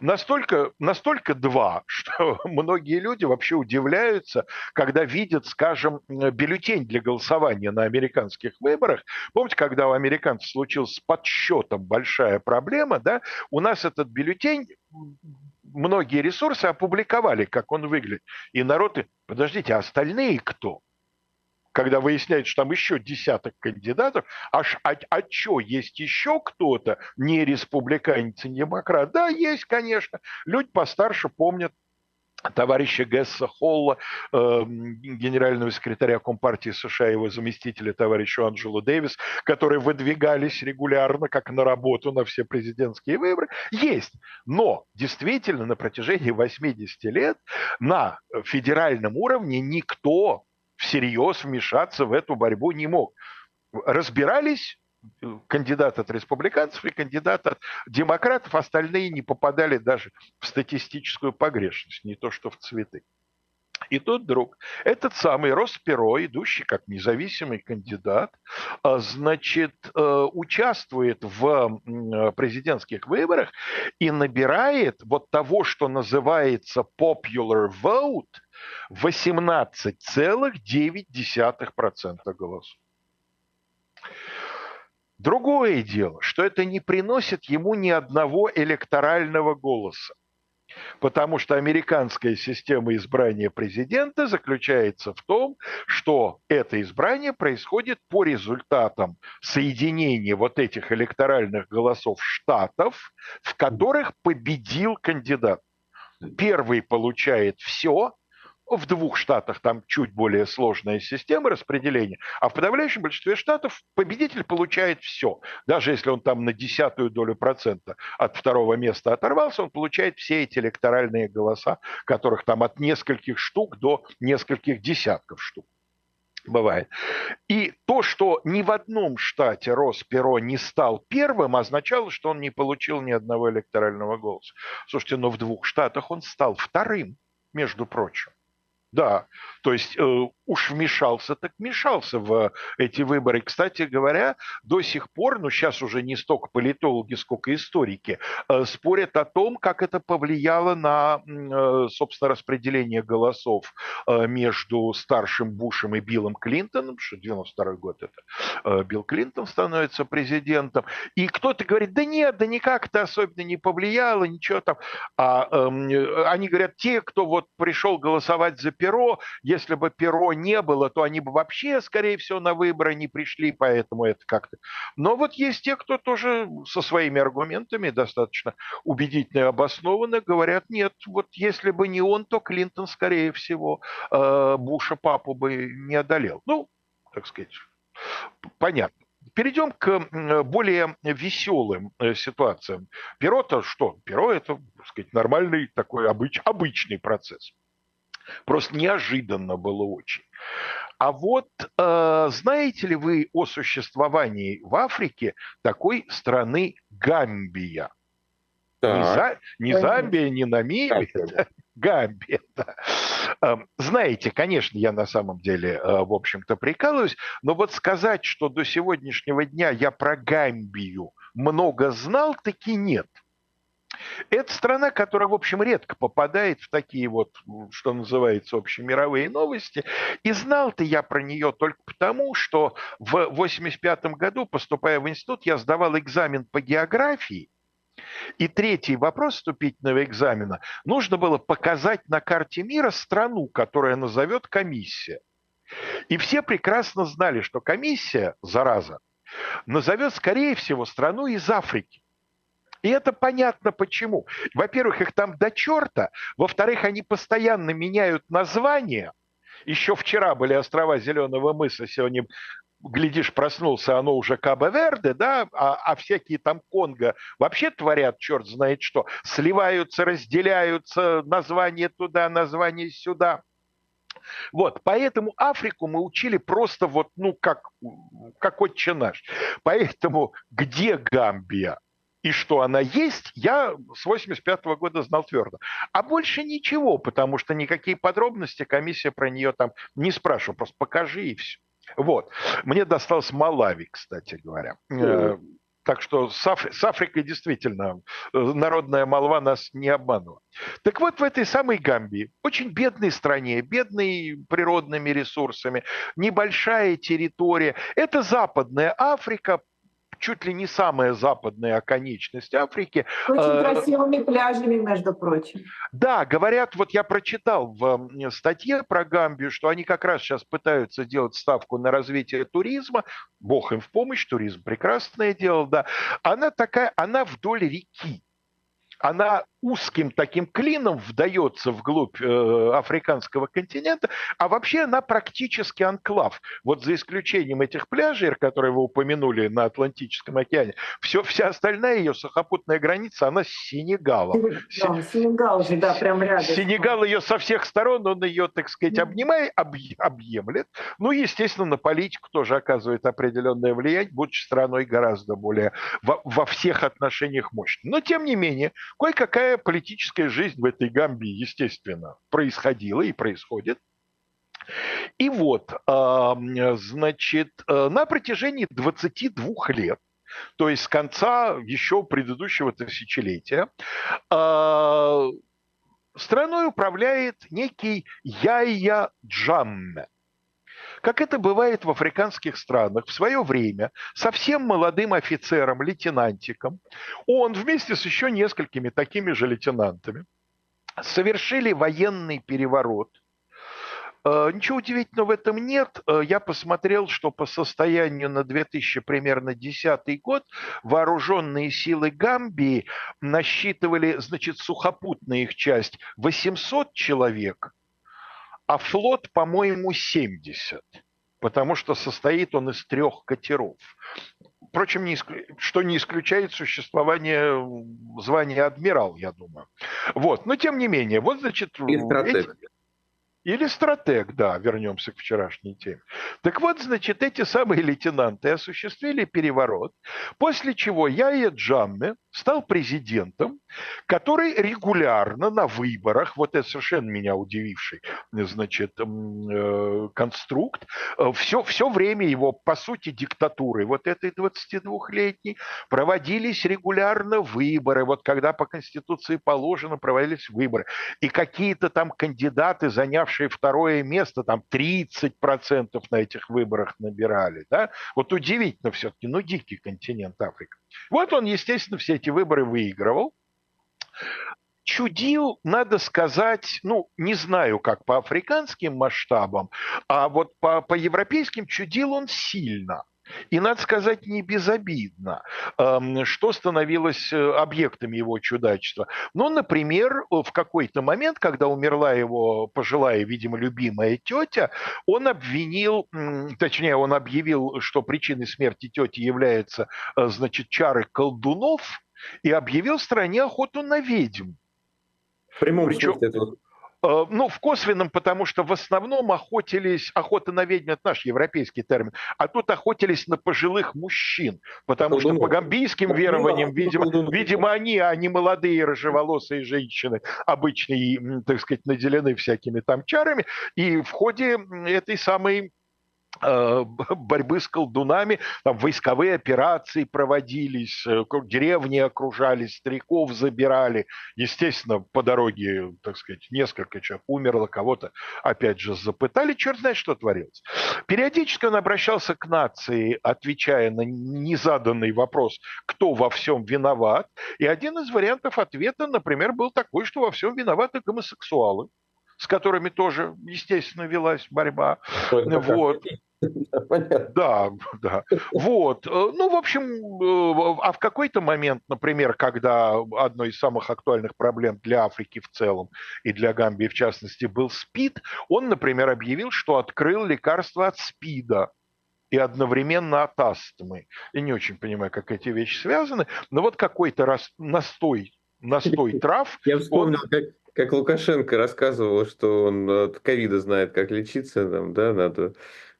Настолько, настолько два, что многие люди вообще удивляются, когда видят, скажем, бюллетень для голосования на американских выборах. Помните, когда у американцев случилась с подсчетом большая проблема, да, у нас этот бюллетень многие ресурсы опубликовали, как он выглядит. И народ, подождите, а остальные кто? Когда выясняется, что там еще десяток кандидатов, аж, а, а что, есть еще кто-то, не республиканец, не демократ? Да, есть, конечно. Люди постарше помнят товарища Гесса Холла, э, генерального секретаря Компартии США, его заместителя товарища Анджело Дэвис, которые выдвигались регулярно, как на работу на все президентские выборы, есть. Но действительно на протяжении 80 лет на федеральном уровне никто всерьез вмешаться в эту борьбу не мог. Разбирались э, кандидат от республиканцев и кандидат от демократов, остальные не попадали даже в статистическую погрешность, не то что в цветы. И тут вдруг этот самый Росперо, идущий как независимый кандидат, а, значит, э, участвует в президентских выборах и набирает вот того, что называется popular vote, 18,9% голосов. Другое дело, что это не приносит ему ни одного электорального голоса. Потому что американская система избрания президента заключается в том, что это избрание происходит по результатам соединения вот этих электоральных голосов штатов, в которых победил кандидат. Первый получает все, в двух штатах там чуть более сложная система распределения, а в подавляющем большинстве штатов победитель получает все. Даже если он там на десятую долю процента от второго места оторвался, он получает все эти электоральные голоса, которых там от нескольких штук до нескольких десятков штук бывает. И то, что ни в одном штате Росперо не стал первым, означало, что он не получил ни одного электорального голоса. Слушайте, но в двух штатах он стал вторым, между прочим. Да, то есть э, уж вмешался, так вмешался в эти выборы. Кстати говоря, до сих пор, ну сейчас уже не столько политологи, сколько историки, э, спорят о том, как это повлияло на, э, собственно, распределение голосов э, между старшим Бушем и Биллом Клинтоном, что 92 год это э, Билл Клинтон становится президентом. И кто-то говорит, да нет, да никак это особенно не повлияло, ничего там. А э, они говорят, те, кто вот пришел голосовать за Перо, если бы Перо не было, то они бы вообще, скорее всего, на выборы не пришли, поэтому это как-то... Но вот есть те, кто тоже со своими аргументами достаточно убедительно и обоснованно говорят, нет, вот если бы не он, то Клинтон, скорее всего, э, Буша папу бы не одолел. Ну, так сказать, понятно. Перейдем к более веселым э, ситуациям. Перо-то что? Перо – это, так сказать, нормальный такой обыч, обычный процесс. Просто неожиданно было очень. А вот э, знаете ли вы о существовании в Африке такой страны Гамбия? Не, за, не Замбия, не Намибия, да, Гамбия. Да. Эм, знаете, конечно, я на самом деле, э, в общем-то, прикалываюсь, но вот сказать, что до сегодняшнего дня я про Гамбию много знал, таки нет – это страна, которая, в общем, редко попадает в такие вот, что называется, общемировые новости. И знал-то я про нее только потому, что в 85 году, поступая в институт, я сдавал экзамен по географии. И третий вопрос вступительного экзамена. Нужно было показать на карте мира страну, которая назовет комиссия. И все прекрасно знали, что комиссия, зараза, назовет, скорее всего, страну из Африки. И это понятно почему. Во-первых, их там до черта. Во-вторых, они постоянно меняют названия. Еще вчера были острова Зеленого мыса, сегодня глядишь, проснулся, оно уже Кабо-Верде, да, а, а всякие там Конго вообще творят черт знает что, сливаются, разделяются, название туда, название сюда. Вот, поэтому Африку мы учили просто вот, ну, как, как отче наш. Поэтому где Гамбия? И что она есть, я с 85 -го года знал твердо. А больше ничего, потому что никакие подробности комиссия про нее там не спрашивала, просто покажи и все. Вот. Мне досталось Малави, кстати говоря. Mm. Так что с, Афри- с Африкой действительно э, народная молва нас не обманула. Так вот, в этой самой Гамбии, очень бедной стране, бедной природными ресурсами, небольшая территория, это Западная Африка, чуть ли не самая западная оконечность Африки. Очень э, красивыми пляжами, между прочим. Да, говорят, вот я прочитал в статье про Гамбию, что они как раз сейчас пытаются делать ставку на развитие туризма. Бог им в помощь, туризм прекрасное дело, да. Она такая, она вдоль реки она узким таким клином вдается вглубь э, африканского континента, а вообще она практически анклав. Вот за исключением этих пляжей, которые вы упомянули на Атлантическом океане, все, вся остальная ее сухопутная граница, она с Сенегалом. Да, Сенегал же, да, прям рядом. Сенегал ее со всех сторон, он ее, так сказать, обнимает, об, объемлет. Ну, естественно, на политику тоже оказывает определенное влияние, будучи страной гораздо более во, во всех отношениях мощной. Но, тем не менее, кое-какая политическая жизнь в этой Гамбии, естественно, происходила и происходит. И вот, значит, э, на протяжении 22 лет, то есть с конца еще предыдущего тысячелетия, а, страной управляет некий Яйя Джамме. Как это бывает в африканских странах, в свое время совсем молодым офицером, лейтенантиком, он вместе с еще несколькими такими же лейтенантами совершили военный переворот – э, Ничего удивительного в этом нет. Э, я посмотрел, что по состоянию на 2000 примерно 10 год вооруженные силы Гамбии насчитывали, значит, сухопутная их часть 800 человек, а флот, по-моему, 70, потому что состоит он из трех катеров. Впрочем, не иск... что не исключает существование звания адмирал, я думаю. Вот, но тем не менее, вот, значит... Эти... Или стратег, да, вернемся к вчерашней теме. Так вот, значит, эти самые лейтенанты осуществили переворот, после чего Яя Джамме стал президентом, который регулярно на выборах, вот это совершенно меня удививший, значит, э, конструкт, все, э, все время его, по сути, диктатуры вот этой 22-летней проводились регулярно выборы, вот когда по Конституции положено, проводились выборы. И какие-то там кандидаты, занявшие второе место, там 30% на этих выборах набирали, да? Вот удивительно все-таки, ну, дикий континент Африка. Вот он, естественно, все эти выборы выигрывал. Чудил, надо сказать, ну, не знаю, как по африканским масштабам, а вот по, по европейским чудил он сильно. И, надо сказать, не безобидно, что становилось э, объектами его чудачества. Ну, например, в какой-то момент, когда умерла его пожилая, видимо, любимая тетя, он обвинил, точнее, он объявил, что причиной смерти тети является, э, значит, чары колдунов, и объявил стране охоту на ведьм. В прямом Причем, смысле этого ну, в косвенном, потому что в основном охотились, охота на ведьм – это наш европейский термин, а тут охотились на пожилых мужчин, потому что по гамбийским верованиям, видимо, видимо, они, а не молодые рыжеволосые женщины, обычно, так сказать, наделены всякими там чарами, и в ходе этой самой Э, борьбы с колдунами, там войсковые операции проводились, э, деревни окружались, стариков забирали. Естественно, по дороге, так сказать, несколько человек умерло, кого-то, опять же, запытали. Черт знает, что творилось. Периодически он обращался к нации, отвечая на незаданный вопрос, кто во всем виноват. И один из вариантов ответа, например, был такой, что во всем виноваты гомосексуалы с которыми тоже, естественно, велась борьба. Вот. Да, да. Вот. Ну, в общем, э, а в какой-то момент, например, когда одной из самых актуальных проблем для Африки в целом и для Гамбии в частности был СПИД, он, например, объявил, что открыл лекарство от СПИДа. и одновременно от астмы. Я не очень понимаю, как эти вещи связаны, но вот какой-то настой настой трав. Я вспомнил, он... как, как Лукашенко рассказывал, что он от ковида знает, как лечиться, там, да, надо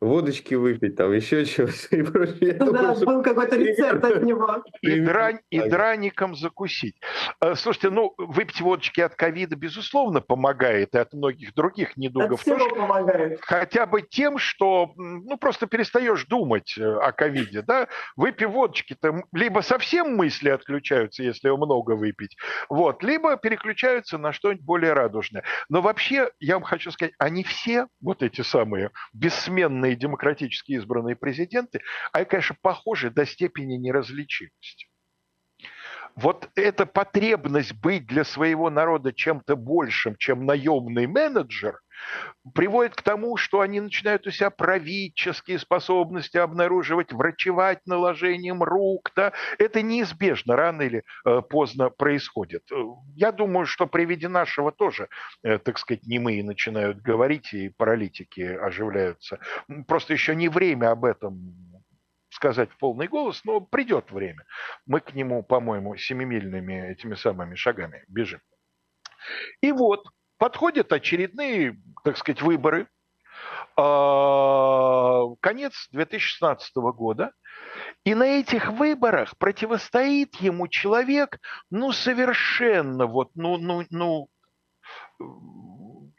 водочки выпить, там еще чего-то и прочее. Ну, да, был какой-то рецепт от него. И, дрань, и драником закусить. Э, слушайте, ну, выпить водочки от ковида, безусловно, помогает, и от многих других недугов от всего тоже. помогает. Хотя бы тем, что, ну, просто перестаешь думать э, о ковиде, да, выпив водочки-то, либо совсем мысли отключаются, если много выпить, вот, либо переключаются на что-нибудь более радужное. Но вообще, я вам хочу сказать, они все, вот эти самые бессменные демократически избранные президенты, они, конечно, похожи до степени неразличимости. Вот эта потребность быть для своего народа чем-то большим, чем наемный менеджер, приводит к тому, что они начинают у себя правительские способности обнаруживать, врачевать наложением рук. Да? Это неизбежно, рано или э, поздно происходит. Я думаю, что при виде нашего тоже, э, так сказать, немые начинают говорить, и паралитики оживляются. Просто еще не время об этом сказать в полный голос, но придет время. Мы к нему, по-моему, семимильными этими самыми шагами бежим. И вот подходят очередные, так сказать, выборы. А, конец 2016 года. И на этих выборах противостоит ему человек, ну, совершенно вот, ну, ну, ну,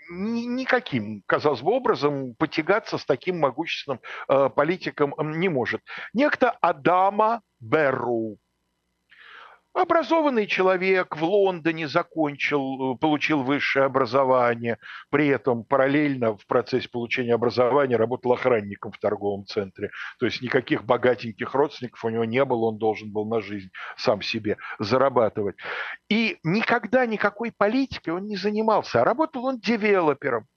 никаким, казалось бы, образом потягаться с таким могущественным э, политиком не может. Некто Адама Берру, Образованный человек в Лондоне закончил, э, получил высшее образование, при этом параллельно в процессе получения образования работал охранником в торговом центре. То есть никаких богатеньких родственников у него не было, он должен был на жизнь сам себе зарабатывать. И никогда никакой политикой он не занимался, а работал он девелопером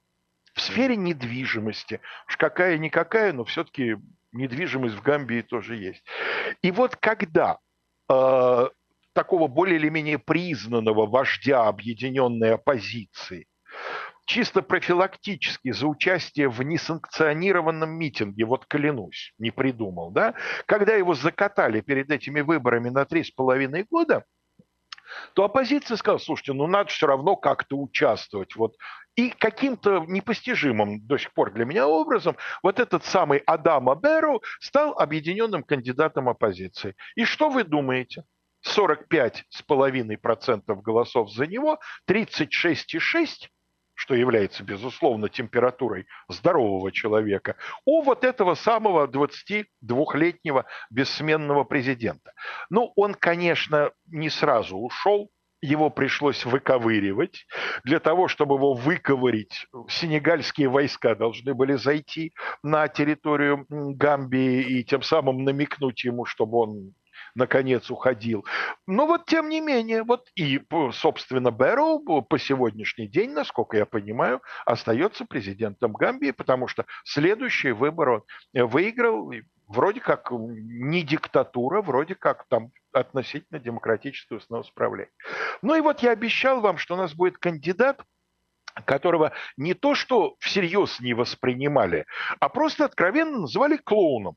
в сфере недвижимости. Уж какая-никакая, но все-таки недвижимость в Гамбии тоже есть. И вот когда э, такого более или менее признанного вождя объединенной оппозиции, чисто профилактически за участие в несанкционированном митинге, вот клянусь, не придумал, да, когда его закатали перед этими выборами на три с половиной года, то оппозиция сказала, слушайте, ну надо все равно как-то участвовать. Вот. И каким-то непостижимым до сих пор для меня образом вот этот самый Адама Беру стал объединенным кандидатом оппозиции. И что вы думаете? 45,5% голосов за него, 36,6% что является, безусловно, температурой здорового человека, у вот этого самого 22-летнего бессменного президента. Ну, он, конечно, не сразу ушел, его пришлось выковыривать. Для того, чтобы его выковырить, сенегальские войска должны были зайти на территорию Гамбии и тем самым намекнуть ему, чтобы он наконец уходил. Но вот тем не менее, вот и, собственно, Бэрроу по сегодняшний день, насколько я понимаю, остается президентом Гамбии, потому что следующий выбор он э, выиграл, вроде как не диктатура, вроде как там относительно демократическое самоуправление. Ну и вот я обещал вам, что у нас будет кандидат, которого не то что всерьез не воспринимали, а просто откровенно называли клоуном.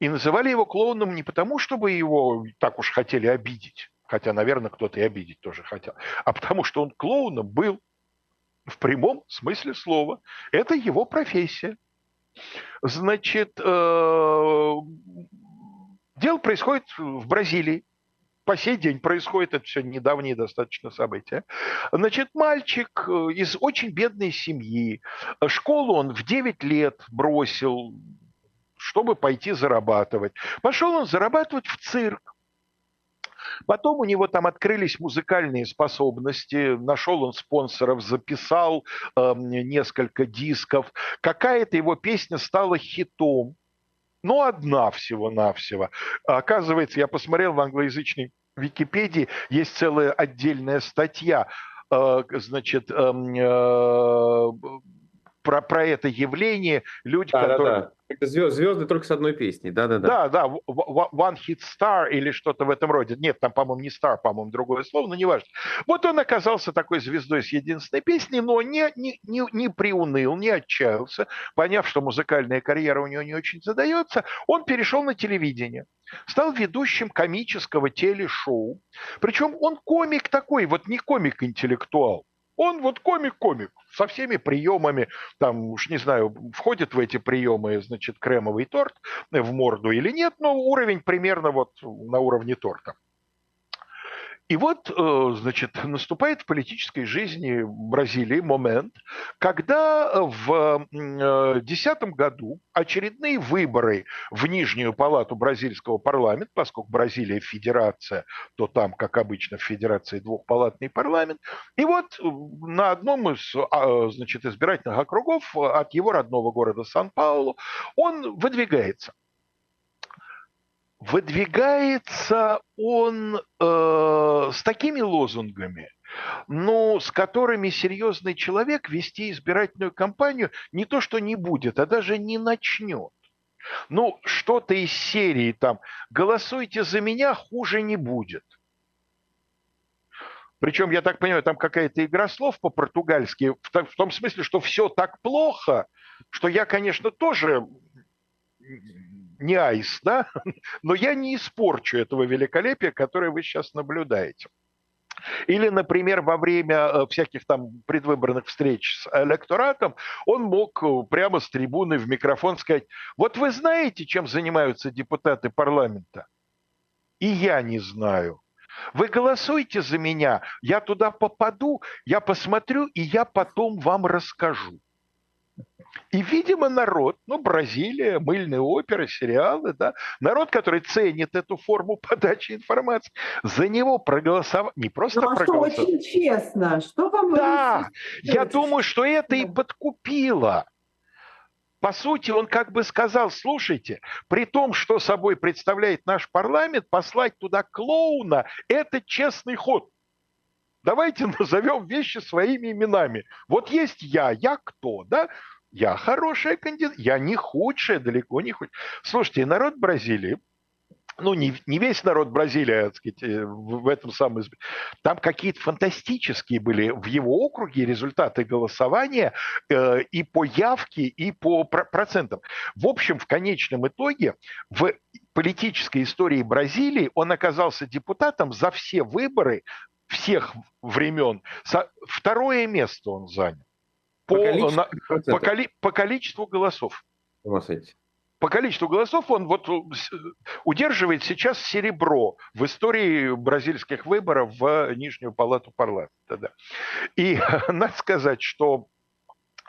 И называли его клоуном не потому, чтобы его так уж хотели обидеть, хотя, наверное, кто-то и обидеть тоже хотел, а потому что он клоуном был в прямом смысле слова. Это его профессия. Значит, э, дело происходит в Бразилии. По сей день происходит, это все недавние достаточно события. Значит, мальчик э, из очень бедной семьи. Школу он в 9 лет бросил, чтобы пойти зарабатывать. Пошел он зарабатывать в цирк. Потом у него там открылись музыкальные способности, нашел он спонсоров, записал э, несколько дисков. Какая-то его песня стала хитом. Ну, одна всего-навсего. Оказывается, я посмотрел в англоязычной Википедии, есть целая отдельная статья, э, значит, э, э, про, про это явление. Люди, да, которые... Да, да Звезд, звезды только с одной песней, да-да-да. Да, да, One Hit Star или что-то в этом роде. Нет, там, по-моему, не Star, по-моему, другое слово, но неважно. Вот он оказался такой звездой с единственной песней, но не, не, не, не приуныл, не отчаялся. Поняв, что музыкальная карьера у него не очень задается, он перешел на телевидение. Стал ведущим комического телешоу. Причем он комик такой, вот не комик-интеллектуал. Он вот комик-комик со всеми приемами, там уж не знаю, входит в эти приемы, значит, кремовый торт в морду или нет, но уровень примерно вот на уровне торта. И вот, э, значит, наступает в политической жизни Бразилии момент, когда в 2010 году очередные выборы в Нижнюю палату бразильского парламента, поскольку Бразилия федерация, то там, как обычно, в федерации двухпалатный парламент. И вот на одном из а, значит, избирательных округов от его родного города Сан-Паулу он выдвигается выдвигается он э, с такими лозунгами, ну, с которыми серьезный человек вести избирательную кампанию не то что не будет, а даже не начнет. Ну, что-то из серии там «Голосуйте за меня, хуже не будет». Причем, я так понимаю, там какая-то игра слов по-португальски, в том смысле, что все так плохо, что я, конечно, тоже не айс, да, но я не испорчу этого великолепия, которое вы сейчас наблюдаете. Или, например, во время э, всяких там предвыборных встреч с электоратом он мог э, прямо с трибуны в микрофон сказать, вот вы знаете, чем занимаются депутаты парламента? И я не знаю. Вы голосуйте за меня, я туда попаду, я посмотрю, и я потом вам расскажу. И, видимо, народ, ну, Бразилия, мыльные оперы, сериалы, да, народ, который ценит эту форму подачи информации, за него проголосовал, не просто ну, а проголосовал. что очень честно, что вам... Да, я думаю, что это и подкупило. По сути, он как бы сказал, слушайте, при том, что собой представляет наш парламент, послать туда клоуна – это честный ход. Давайте назовем вещи своими именами. Вот есть я, я кто, да? Я хорошая кандидат, я не худшая, далеко не худшая. Слушайте, народ Бразилии, ну, не, не весь народ Бразилии, так сказать, э, в, этом самом... Там какие-то фантастические были в его округе результаты голосования э, и по явке, и по про- процентам. В общем, в конечном итоге в политической истории Бразилии он оказался депутатом за все выборы всех времен. Второе место он занял по, по, количеству, на, по, коли, по количеству голосов. По количеству голосов он вот э, удерживает сейчас серебро в истории бразильских выборов в Нижнюю палату парламента. Да. И надо сказать, что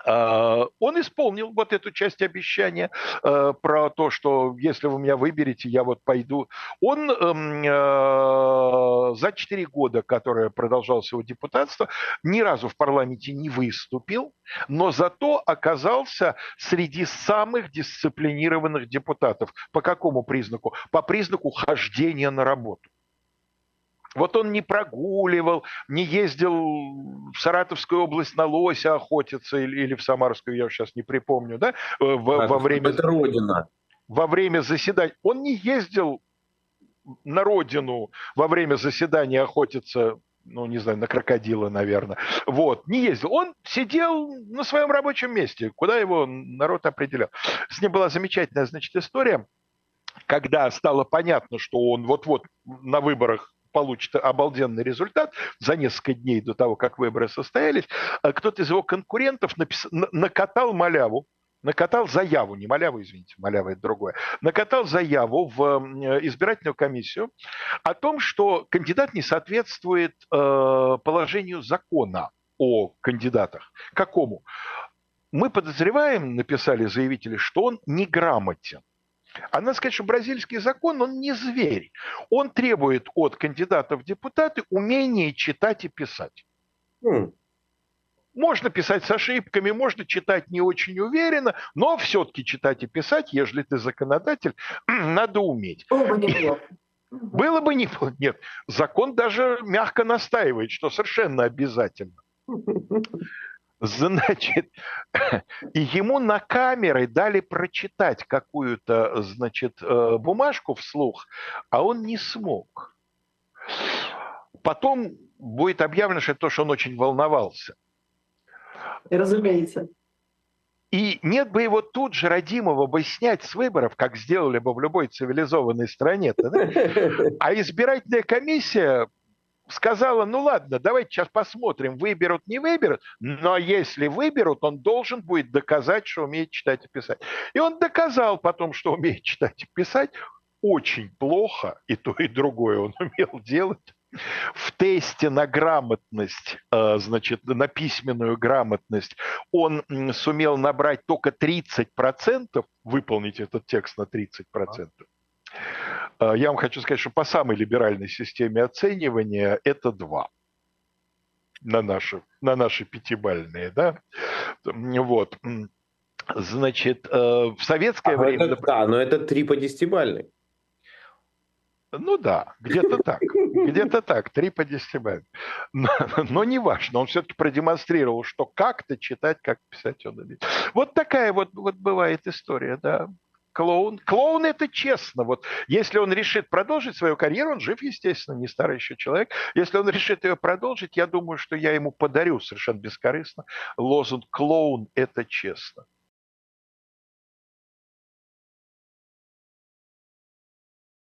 он исполнил вот эту часть обещания э, про то, что если вы меня выберете, я вот пойду. Он эм, э, за четыре года, которое продолжалось его депутатство, ни разу в парламенте не выступил, но зато оказался среди самых дисциплинированных депутатов. По какому признаку? По признаку хождения на работу. Вот он не прогуливал, не ездил в Саратовскую область на лося охотиться или, или в Самарскую, я сейчас не припомню, да, э, в, а, во время... Это родина. Во время заседания. Он не ездил на родину во время заседания охотиться ну, не знаю, на крокодила, наверное. Вот, не ездил. Он сидел на своем рабочем месте, куда его народ определял. С ним была замечательная, значит, история, когда стало понятно, что он вот-вот на выборах получит обалденный результат за несколько дней до того, как выборы состоялись, а кто-то из его конкурентов напис... накатал маляву, накатал заяву, не маляву, извините, малява это другое, накатал заяву в избирательную комиссию о том, что кандидат не соответствует э, положению закона о кандидатах. Какому? Мы подозреваем, написали заявители, что он неграмотен. А надо сказать, что бразильский закон, он не зверь. Он требует от кандидатов в депутаты умения читать и писать. Mm. Можно писать с ошибками, можно читать не очень уверенно, но все-таки читать и писать, если ты законодатель, надо уметь. Было бы неплохо. Было бы неплохо. Нет, закон даже мягко настаивает, что совершенно обязательно. Значит, и ему на камеры дали прочитать какую-то, значит, э, бумажку вслух, а он не смог. Потом будет объявлено, что это то, что он очень волновался. Разумеется. И нет бы его тут же, родимого, бы снять с выборов, как сделали бы в любой цивилизованной стране. А избирательная комиссия сказала, ну ладно, давайте сейчас посмотрим, выберут, не выберут, но если выберут, он должен будет доказать, что умеет читать и писать. И он доказал потом, что умеет читать и писать, очень плохо, и то, и другое он умел делать. В тесте на грамотность, э, значит, на письменную грамотность, он сумел набрать только 30%, выполнить этот текст на 30%. А, я вам хочу сказать, что по самой либеральной системе оценивания это два на наши, на наши пятибальные, да, вот. Значит, э, в советское а время... Это, да, но это три по десятибальной. Ну да, где-то так, где-то так, три по десятибалльной. Но, но не важно, он все-таки продемонстрировал, что как-то читать, как писать он умеет. Вот такая вот, вот бывает история, да клоун. Клоун это честно. Вот если он решит продолжить свою карьеру, он жив, естественно, не старый еще человек. Если он решит ее продолжить, я думаю, что я ему подарю совершенно бескорыстно лозунг «Клоун это честно».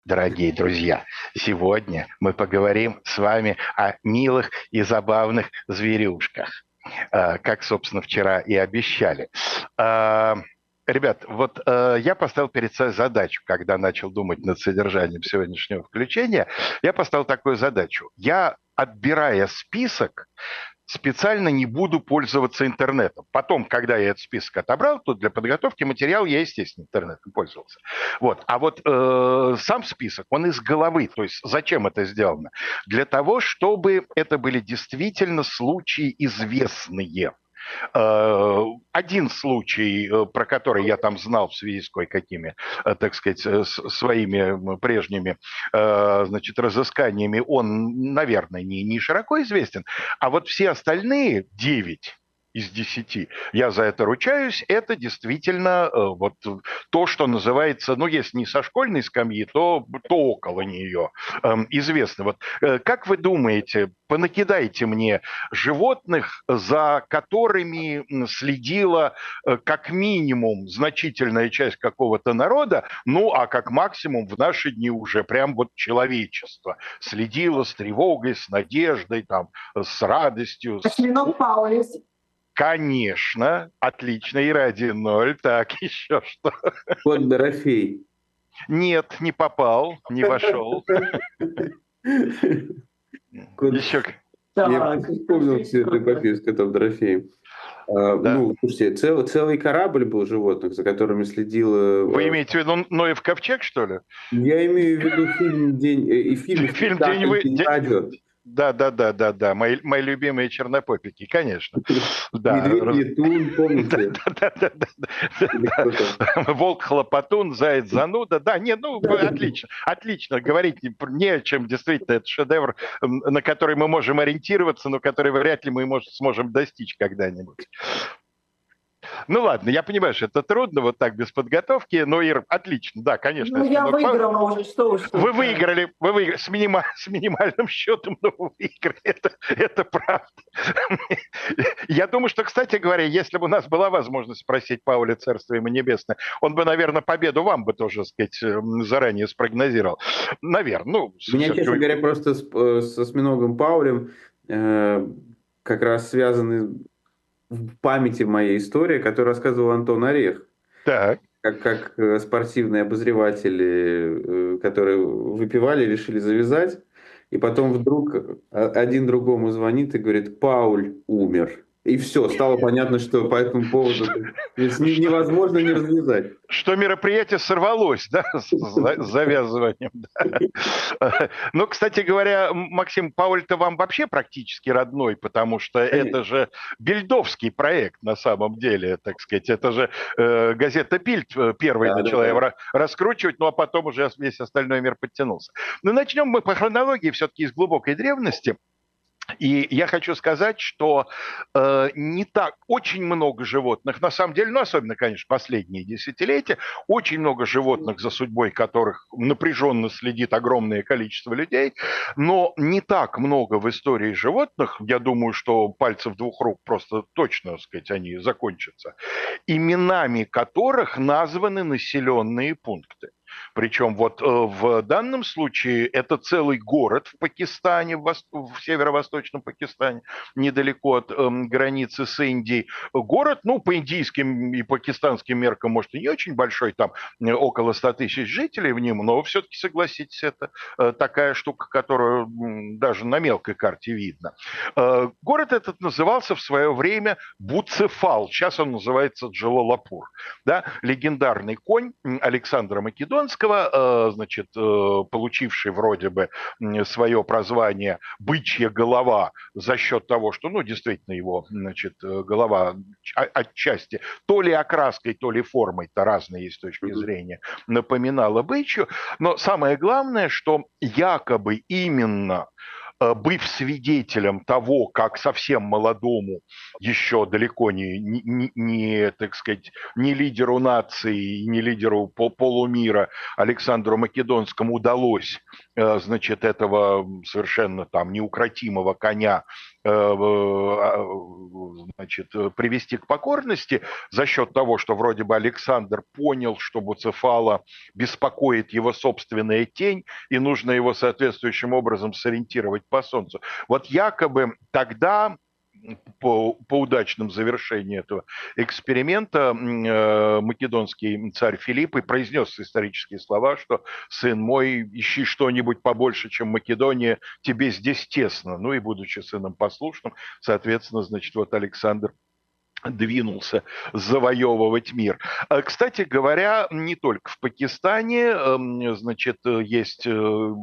Дорогие друзья, сегодня мы поговорим с вами о милых и забавных зверюшках, э, как, собственно, вчера и обещали. Ребят, вот э, я поставил перед собой задачу, когда начал думать над содержанием сегодняшнего включения, я поставил такую задачу. Я, отбирая список, специально не буду пользоваться интернетом. Потом, когда я этот список отобрал, то для подготовки материала я, естественно, интернетом пользовался. Вот. А вот э, сам список, он из головы. То есть зачем это сделано? Для того, чтобы это были действительно случаи известные. Э, один случай, э, про который я там знал в связи с кое-какими, э, так сказать, своими прежними, значит, разысканиями, он, наверное, не, не широко известен. А вот все остальные девять из десяти. Я за это ручаюсь. Это действительно э, вот то, что называется, ну, если не со школьной скамьи, то, то около нее э, известно. Вот э, как вы думаете, понакидайте мне животных, за которыми следила э, как минимум значительная часть какого-то народа, ну, а как максимум в наши дни уже прям вот человечество следило с тревогой, с надеждой, там, с радостью. Осьминог Паулис. Конечно, отлично, Ира 1-0. Так, еще что? Кот Дорофей. Нет, не попал, не вошел. Еще... Я вспомнил всю эту эпопею с котом Дорофеем. А, да. Ну, слушайте, цел, целый корабль был животных, за которыми следил... Вы имеете в виду Ноев ковчег, что ли? Я имею в виду фильм «День...» э, и фильм «Фильм День, вы... День... Да, да, да, да, да. Мои, мои любимые чернопопики, конечно. Да. Медведь Летун, помните? Да, да, да, да. Волк Хлопотун, Заяц Зануда. Да, нет, ну, отлично, отлично. Говорить не о чем, действительно, это шедевр, на который мы можем ориентироваться, но который вряд ли мы сможем достичь когда-нибудь. Ну ладно, я понимаю, что это трудно вот так без подготовки, но Ир, отлично, да, конечно. Ну я выиграла уже, что уж. Вы выиграли, вы выиграли с, минима, с минимальным счетом, но вы выиграли, это, это правда. Я думаю, что, кстати говоря, если бы у нас была возможность спросить Пауля Царство ему небесное, он бы, наверное, победу вам бы тоже, сказать, заранее спрогнозировал. Наверное. Ну, Меня, честно говоря, просто с, э, с осьминогом Паулем э, как раз связаны в памяти моей история, которую рассказывал Антон Орех. Так. Как, как э, спортивные обозреватели, э, которые выпивали, решили завязать. И потом вдруг э, один другому звонит и говорит, Пауль умер. И все, стало понятно, что по этому поводу невозможно не развязать. Что мероприятие сорвалось, да, с завязыванием. Да. Ну, кстати говоря, Максим, Пауль-то вам вообще практически родной, потому что это же бельдовский проект на самом деле, так сказать. Это же э, газета Пильд э, первой да, начала да, его да. раскручивать, ну а потом уже весь остальной мир подтянулся. Но ну, начнем мы по хронологии все-таки из глубокой древности. И я хочу сказать, что э, не так очень много животных, на самом деле, ну особенно, конечно, последние десятилетия, очень много животных, за судьбой которых напряженно следит огромное количество людей, но не так много в истории животных, я думаю, что пальцев двух рук просто точно, так сказать, они закончатся, именами которых названы населенные пункты. Причем вот э, в данном случае это целый город в Пакистане, в, северо-восточном Пакистане, недалеко от э, границы с Индией. Город, ну, по индийским и пакистанским меркам, может, и не очень большой, там э, около 100 тысяч жителей в нем, но все-таки, согласитесь, это э, такая штука, которую даже на мелкой карте видно. Город этот назывался в свое время Буцефал, сейчас он называется Джалалапур. Да? Легендарный конь Александра Македона, Македонского, э, значит, э, получивший вроде бы свое прозвание «бычья голова» за счет того, что, ну, действительно, его, значит, э, голова отчасти то ли окраской, то ли формой-то разные есть точки зрения, напоминала бычью. Но самое главное, что якобы именно быв свидетелем того, как совсем молодому, еще далеко не, не, не так сказать, не лидеру нации, не лидеру полумира Александру Македонскому удалось, э, значит, этого совершенно там неукротимого коня Э, значит, привести к покорности за счет того, что вроде бы Александр понял, что Буцефала беспокоит его собственная тень, и нужно его соответствующим образом сориентировать по Солнцу. Вот якобы тогда по, по удачному завершению этого эксперимента э, македонский царь Филипп и произнес исторические слова, что «сын мой, ищи что-нибудь побольше, чем Македония, тебе здесь тесно». Ну и будучи сыном послушным, соответственно, значит, вот Александр двинулся завоевывать мир. А, кстати говоря, не только в Пакистане, эм, значит, есть э,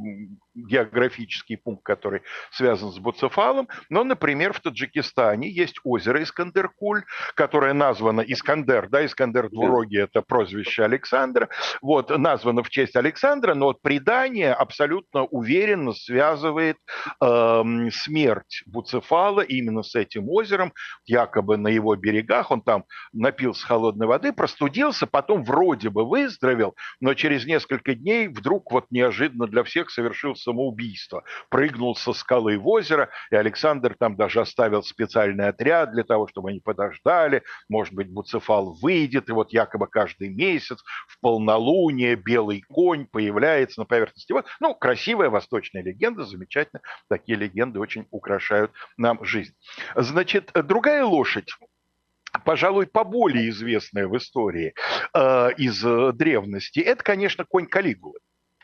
географический пункт, который связан с Буцефалом, но, например, в Таджикистане есть озеро Искандеркуль, которое названо Искандер, да, Искандер Двурогий – это прозвище Александра, вот, названо в честь Александра, но вот предание абсолютно уверенно связывает э, смерть Буцефала именно с этим озером, якобы на его берегах, он там напился холодной воды, простудился, потом вроде бы выздоровел, но через несколько дней вдруг вот неожиданно для всех совершился самоубийство. Прыгнул со скалы в озеро, и Александр там даже оставил специальный отряд для того, чтобы они подождали. Может быть, Буцефал выйдет, и вот якобы каждый месяц в полнолуние белый конь появляется на поверхности. Вот, ну, красивая восточная легенда, замечательно. Такие легенды очень украшают нам жизнь. Значит, другая лошадь пожалуй, поболее известная в истории э, из древности, это, конечно, конь Калигулы.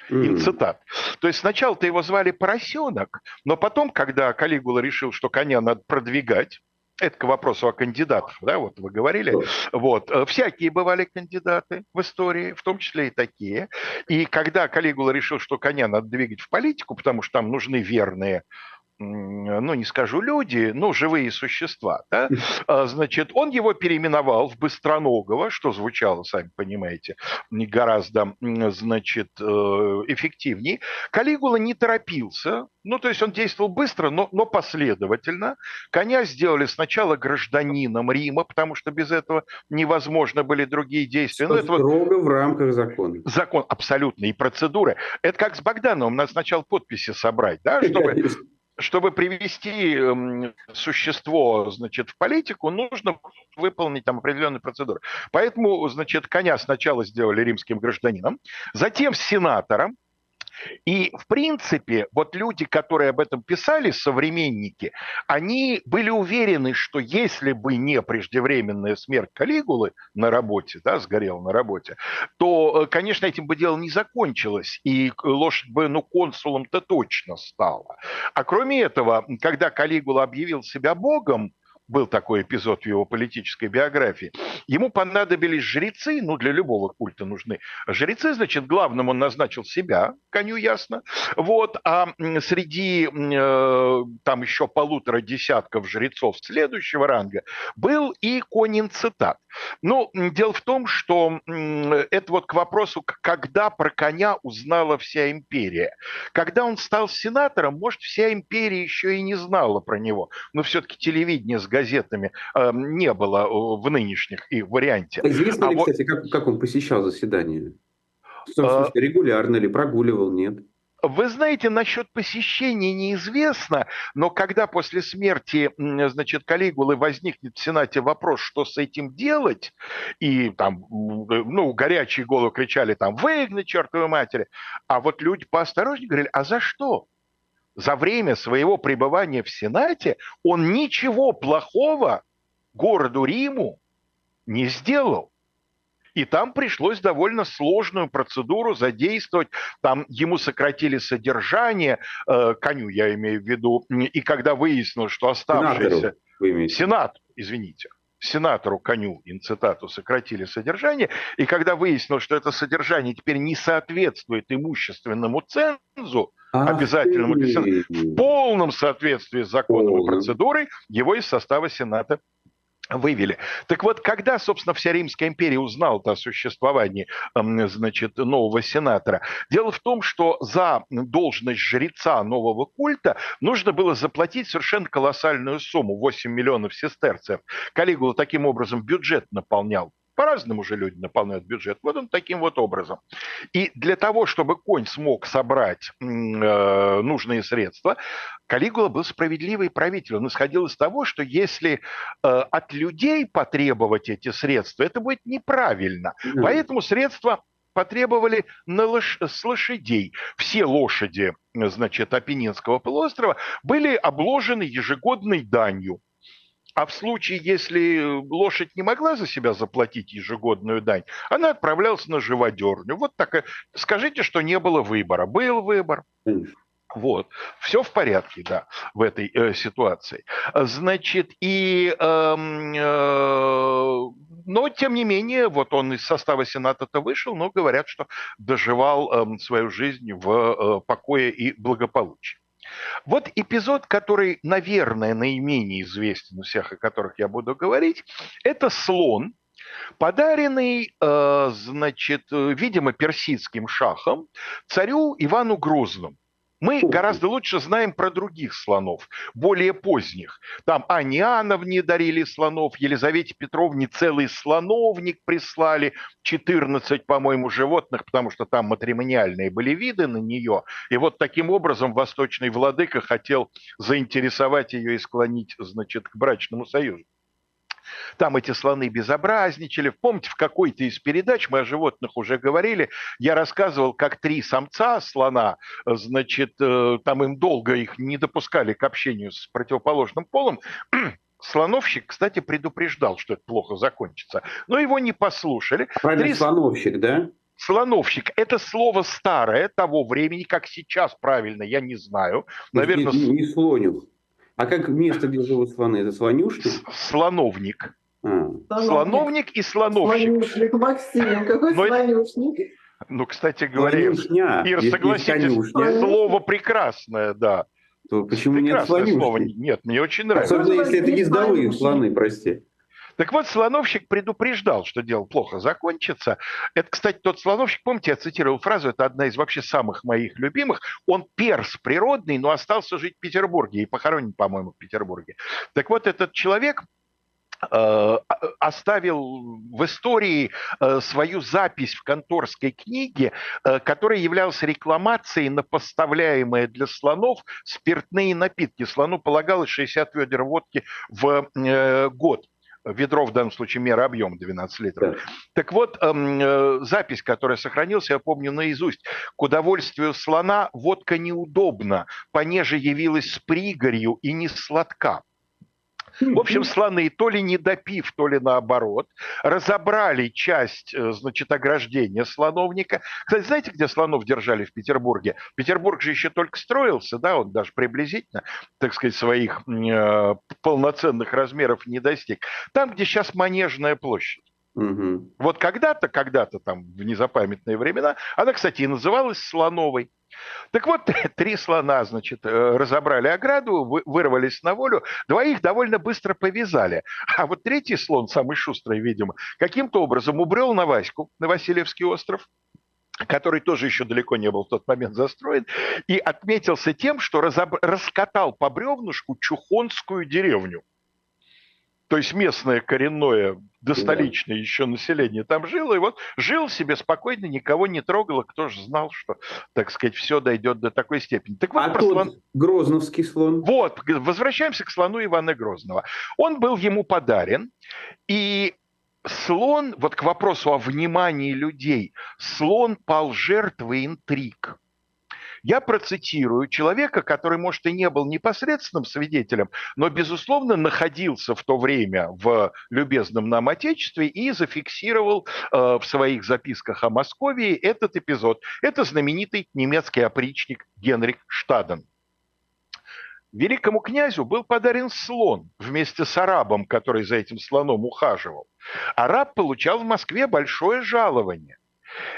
Mm. цитат. То есть сначала-то его звали Поросенок, но потом, когда Калигула решил, что коня надо продвигать, это к вопросу о кандидатах, да, вот вы говорили. Вот, э, всякие бывали кандидаты в истории, в том числе и такие. И когда Калигула решил, что коня надо двигать в политику, потому что там нужны верные ну, не скажу люди, но живые существа, да, а, значит, он его переименовал в Быстроногого, что звучало, сами понимаете, гораздо, значит, э, эффективнее. Калигула не торопился, ну, то есть он действовал быстро, но, но последовательно. Коня сделали сначала гражданином Рима, потому что без этого невозможно были другие действия. Ну, это строго в рамках закона. Закон, абсолютно, и процедуры. Это как с Богдановым, надо сначала подписи собрать, да, чтобы чтобы привести эм, существо, значит, в политику, нужно выполнить там определенные процедуры. Поэтому, значит, коня сначала сделали римским гражданином, затем сенатором, и, в принципе, вот люди, которые об этом писали, современники, они были уверены, что если бы не преждевременная смерть Калигулы на работе, да, сгорел на работе, то, э, конечно, этим бы дело не закончилось, и лошадь бы, ну, консулом-то точно стала. А кроме этого, когда Калигула объявил себя богом, был такой эпизод в его политической биографии, ему понадобились жрецы, ну, для любого культа нужны. Жрецы, значит, главным он назначил себя, коню ясно, вот, а среди э, там еще полутора десятков жрецов следующего ранга был и конин цитат. Ну, дело в том, что это вот к вопросу, когда про коня узнала вся империя. Когда он стал сенатором, может, вся империя еще и не знала про него. Но все-таки телевидения с газетами э, не было в нынешних их варианте. Известно а ли, вот... кстати, как, как он посещал заседания? В смысле, а... регулярно ли, прогуливал, нет? Вы знаете, насчет посещения неизвестно, но когда после смерти, значит, Калигулы возникнет в Сенате вопрос, что с этим делать, и там, ну, горячие головы кричали там, выгнать чертовой матери, а вот люди поосторожнее говорили, а за что? За время своего пребывания в Сенате он ничего плохого городу Риму не сделал. И там пришлось довольно сложную процедуру задействовать. Там ему сократили содержание, э, коню я имею в виду, и когда выяснилось, что оставшийся... Сенат, извините сенатору коню инцитату сократили содержание, и когда выяснилось, что это содержание теперь не соответствует имущественному цензу, Ах обязательному ты. в полном соответствии с законом и процедурой, его из состава Сената вывели. Так вот, когда, собственно, вся Римская империя узнала о существовании, значит, нового сенатора, дело в том, что за должность жреца нового культа нужно было заплатить совершенно колоссальную сумму, 8 миллионов сестерцев. Калигула таким образом бюджет наполнял по-разному же люди наполняют бюджет. Вот он таким вот образом. И для того, чтобы конь смог собрать э, нужные средства, Калигула был справедливый правитель. Он исходил из того, что если э, от людей потребовать эти средства, это будет неправильно. Mm. Поэтому средства потребовали на лош... с лошадей. Все лошади, значит, Апеннинского полуострова были обложены ежегодной данью. А в случае, если лошадь не могла за себя заплатить ежегодную дань, она отправлялась на живодерню. Вот так. Скажите, что не было выбора. Был выбор. Вот, все в порядке, да, в этой э, ситуации. Значит, и, э, э, но тем не менее, вот он из состава Сената-то вышел, но говорят, что доживал э, свою жизнь в э, покое и благополучии. Вот эпизод, который, наверное, наименее известен у всех, о которых я буду говорить, это слон, подаренный, э, значит, видимо, персидским шахом царю Ивану Грозному. Мы гораздо лучше знаем про других слонов, более поздних. Там Анне Иоанновне дарили слонов, Елизавете Петровне целый слоновник прислали, 14, по-моему, животных, потому что там матримониальные были виды на нее. И вот таким образом восточный владыка хотел заинтересовать ее и склонить, значит, к брачному союзу. Там эти слоны безобразничали. Помните, в какой-то из передач, мы о животных уже говорили, я рассказывал, как три самца слона, значит, э, там им долго их не допускали к общению с противоположным полом, Слоновщик, кстати, предупреждал, что это плохо закончится, но его не послушали. Правильно, Три... слоновщик, да? Слоновщик – это слово старое того времени, как сейчас правильно, я не знаю. Наверное, не, не, не слонюх. А как место, где живут слоны? Это слонюшник? Слоновник. А. Слоновник и слоновщик. Слонюшник, Максим, какой Но слонюшник? Ну, кстати говоря, Слонюшня, Ир, согласитесь, слово прекрасное, да. То почему нет слонюшки? Слово. Нет, мне очень нравится. Особенно, если это ездовые слоны, прости. Так вот, слоновщик предупреждал, что дело плохо закончится. Это, кстати, тот слоновщик, помните, я цитировал фразу, это одна из вообще самых моих любимых. Он перс природный, но остался жить в Петербурге и похоронен, по-моему, в Петербурге. Так вот, этот человек э, оставил в истории э, свою запись в конторской книге, э, которая являлась рекламацией на поставляемые для слонов спиртные напитки. Слону полагалось 60 ведер водки в год ведро в данном случае мера объем 12 литров. Да. Так вот, эм, э, запись, которая сохранилась, я помню наизусть. К удовольствию слона водка неудобна, понеже явилась с пригорью и не сладка. В общем, слоны, то ли не допив, то ли наоборот, разобрали часть, э, значит, ограждения слоновника. Кстати, знаете, где слонов держали в Петербурге? Петербург же еще только строился, да, он даже приблизительно, так сказать, своих э, полноценных размеров не достиг. Там, где сейчас Манежная площадь. Угу. Вот когда-то, когда-то там в незапамятные времена, она, кстати, и называлась слоновой. Так вот, три слона, значит, э, разобрали ограду, вырвались на волю, двоих довольно быстро повязали. А вот третий слон, самый шустрый, видимо, каким-то образом убрел на Ваську, на Васильевский остров, который тоже еще далеко не был в тот момент застроен, и отметился тем, что разоб... раскатал по бревнышку Чухонскую деревню. То есть местное коренное, достоличное да. еще население там жило, и вот жил себе спокойно, никого не трогало, кто же знал, что, так сказать, все дойдет до такой степени. Так вот, а тот слон... Грозновский слон? Вот, возвращаемся к слону Ивана Грозного. Он был ему подарен, и слон, вот к вопросу о внимании людей, слон пал жертвой интриг. Я процитирую человека, который, может, и не был непосредственным свидетелем, но, безусловно, находился в то время в любезном нам Отечестве и зафиксировал э, в своих записках о Москве этот эпизод. Это знаменитый немецкий опричник Генрих Штаден. Великому князю был подарен слон вместе с арабом, который за этим слоном ухаживал. Араб получал в Москве большое жалование.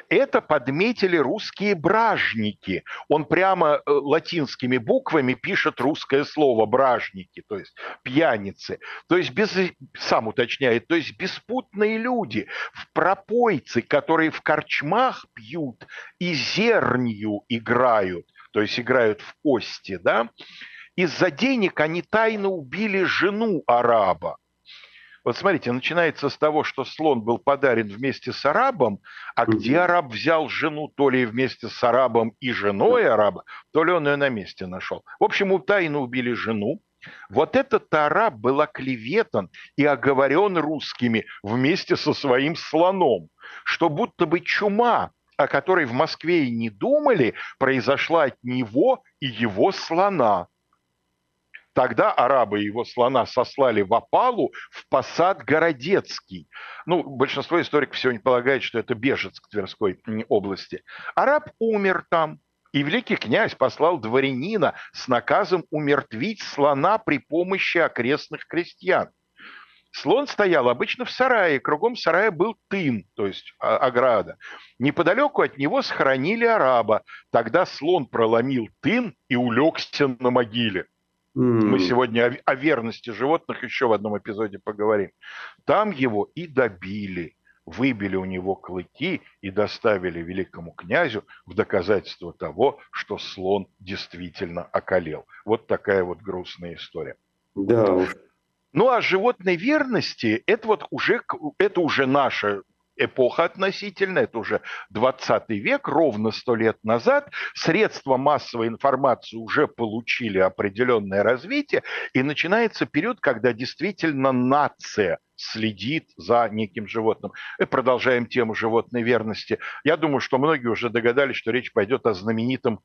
Это подметили русские бражники. Он прямо э, латинскими буквами пишет русское слово бражники, то есть пьяницы. То есть, без, сам уточняет, то есть беспутные люди, в пропойцы, которые в корчмах пьют и зернью играют, то есть играют в кости, да, из-за денег они тайно убили жену араба. Вот смотрите, начинается с того, что слон был подарен вместе с арабом, а где араб взял жену, то ли вместе с арабом и женой араба, то ли он ее на месте нашел. В общем, у тайно убили жену. Вот этот араб был оклеветан и оговорен русскими вместе со своим слоном, что будто бы чума, о которой в Москве и не думали, произошла от него и его слона. Тогда арабы его слона сослали в опалу в посад Городецкий. Ну, большинство историков сегодня полагает, что это Бежецк Тверской области. Араб умер там, и великий князь послал дворянина с наказом умертвить слона при помощи окрестных крестьян. Слон стоял обычно в сарае, кругом сарая был тын, то есть а, ограда. Неподалеку от него схоронили араба. Тогда слон проломил тын и улегся на могиле. Мы сегодня о, о верности животных еще в одном эпизоде поговорим. Там его и добили, выбили у него клыки и доставили великому князю в доказательство того, что слон действительно околел. Вот такая вот грустная история. Да уж. Ну а животной верности это вот уже это уже наша эпоха относительно, это уже 20 век, ровно сто лет назад, средства массовой информации уже получили определенное развитие, и начинается период, когда действительно нация следит за неким животным. И продолжаем тему животной верности. Я думаю, что многие уже догадались, что речь пойдет о знаменитом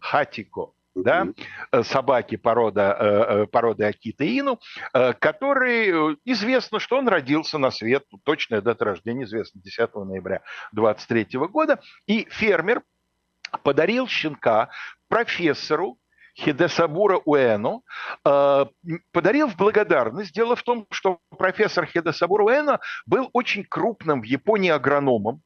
хатико – да, э, собаки порода, э, э, породы Акита Ину, который известно, что он родился на свет, точная дата рождения известна, 10 ноября 23 года, и фермер подарил щенка профессору Хидесабура Уэну подарил в благодарность. Дело в том, что профессор Хидесабура Уэна был очень крупным в Японии агрономом,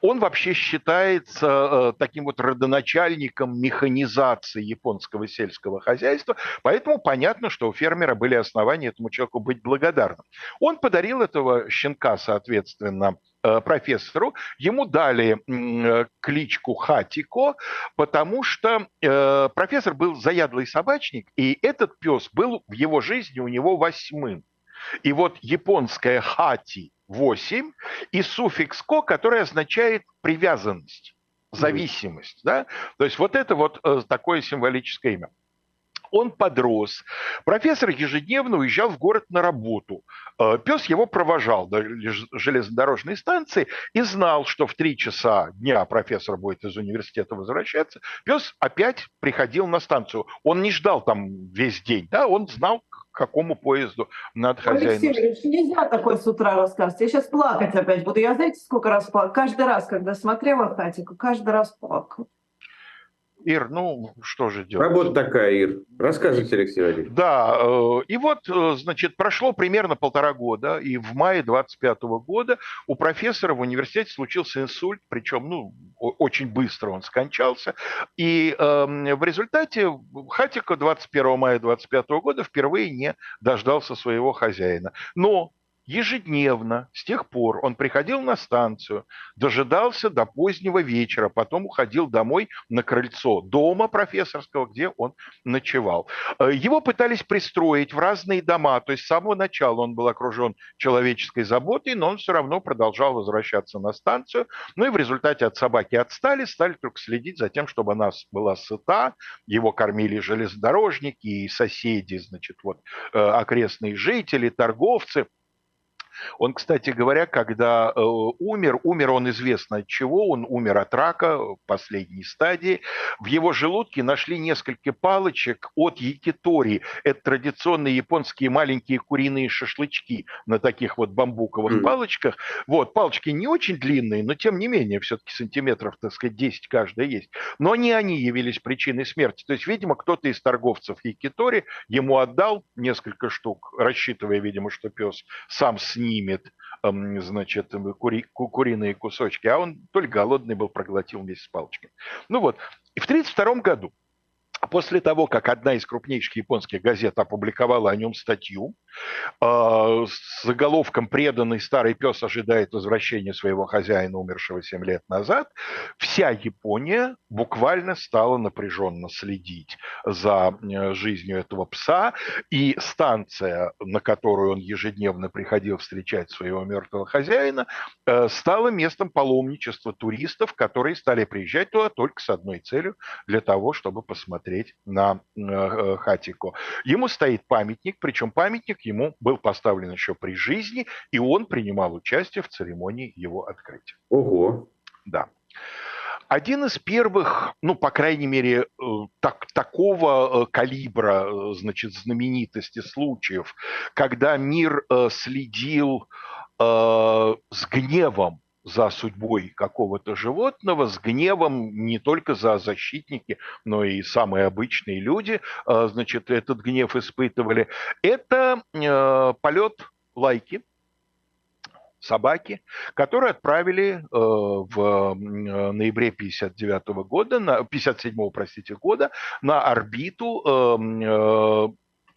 он вообще считается э, таким вот родоначальником механизации японского сельского хозяйства, поэтому понятно, что у фермера были основания этому человеку быть благодарным. Он подарил этого щенка, соответственно, э, профессору, ему дали э, кличку Хатико, потому что профессор был заядлый собачник, и этот пес был в его жизни у него восьмым. И вот японская хати 8 и суффикс ко, который означает привязанность, зависимость. Да? То есть вот это вот э, такое символическое имя. Он подрос. Профессор ежедневно уезжал в город на работу. Э, пес его провожал до железнодорожной станции и знал, что в три часа дня профессор будет из университета возвращаться. Пес опять приходил на станцию. Он не ждал там весь день, да, он знал, к какому поезду надо хозяину. Алексей нельзя такой с утра рассказывать. Я сейчас плакать опять буду. Я знаете, сколько раз плакала? Каждый раз, когда смотрела Хатику, каждый раз плакала. Ир, ну что же делать? Работа такая, Ир. Рассказывайте, Алексей Валерьевич. Да, э, и вот, э, значит, прошло примерно полтора года, и в мае 25 года у профессора в университете случился инсульт, причем, ну, очень быстро он скончался, и э, в результате Хатико 21 мая 25 года впервые не дождался своего хозяина. Но ежедневно с тех пор он приходил на станцию, дожидался до позднего вечера, потом уходил домой на крыльцо дома профессорского, где он ночевал. Э, его пытались пристроить в разные дома, то есть с самого начала он был окружен человеческой заботой, но он все равно продолжал возвращаться на станцию. Ну и в результате от собаки отстали, стали только следить за тем, чтобы она была сыта, его кормили железнодорожники и соседи, значит, вот э, окрестные жители, торговцы – он, кстати говоря, когда э, умер, умер он известно от чего, он умер от рака в последней стадии. В его желудке нашли несколько палочек от якитори. Это традиционные японские маленькие куриные шашлычки на таких вот бамбуковых mm. палочках. Вот, палочки не очень длинные, но тем не менее, все-таки сантиметров, так сказать, 10 каждая есть. Но не они явились причиной смерти. То есть, видимо, кто-то из торговцев якитори ему отдал несколько штук, рассчитывая, видимо, что пес сам с ним снимет, значит, кури, куриные кусочки, а он то ли голодный был, проглотил вместе с палочками. Ну вот, и в 1932 году После того, как одна из крупнейших японских газет опубликовала о нем статью э, с заголовком «Преданный старый пес ожидает возвращения своего хозяина, умершего 7 лет назад», вся Япония буквально стала напряженно следить за э, жизнью этого пса, и станция, на которую он ежедневно приходил встречать своего мертвого хозяина, э, стала местом паломничества туристов, которые стали приезжать туда только с одной целью, для того, чтобы посмотреть смотреть на э, э, Хатико. Ему стоит памятник, причем памятник ему был поставлен еще при жизни, и он принимал участие в церемонии его открытия. Ого! Да. Один из первых, ну, по крайней мере, э, так, такого калибра, значит, знаменитости случаев, когда мир следил э, с гневом за судьбой какого-то животного, с гневом не только за защитники, но и самые обычные люди, а, значит, этот гнев испытывали. Это э, полет лайки, собаки, которые отправили э, в ноябре 59 года, на 57 простите, года на орбиту э,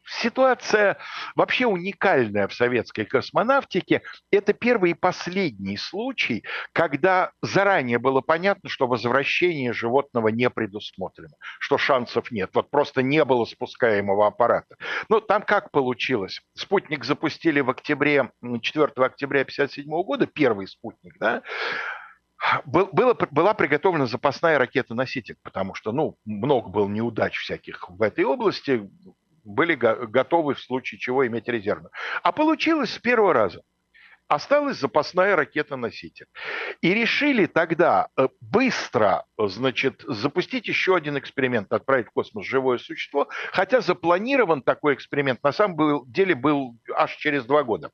ситуация вообще уникальная в советской космонавтике. Это первый и последний случай, когда заранее было понятно, что возвращение животного не предусмотрено, что шансов нет. Вот просто не было спускаемого аппарата. Ну, там как получилось? Спутник запустили в октябре, 4 октября 1957 года, первый спутник, да, был, было, была приготовлена запасная ракета-носитель, потому что, ну, много было неудач всяких в этой области, были готовы в случае чего иметь резервную. А получилось с первого раза. Осталась запасная ракета-носитель. И решили тогда э, быстро, значит, запустить еще один эксперимент, отправить в космос живое существо, хотя запланирован такой эксперимент на самом деле был аж через два года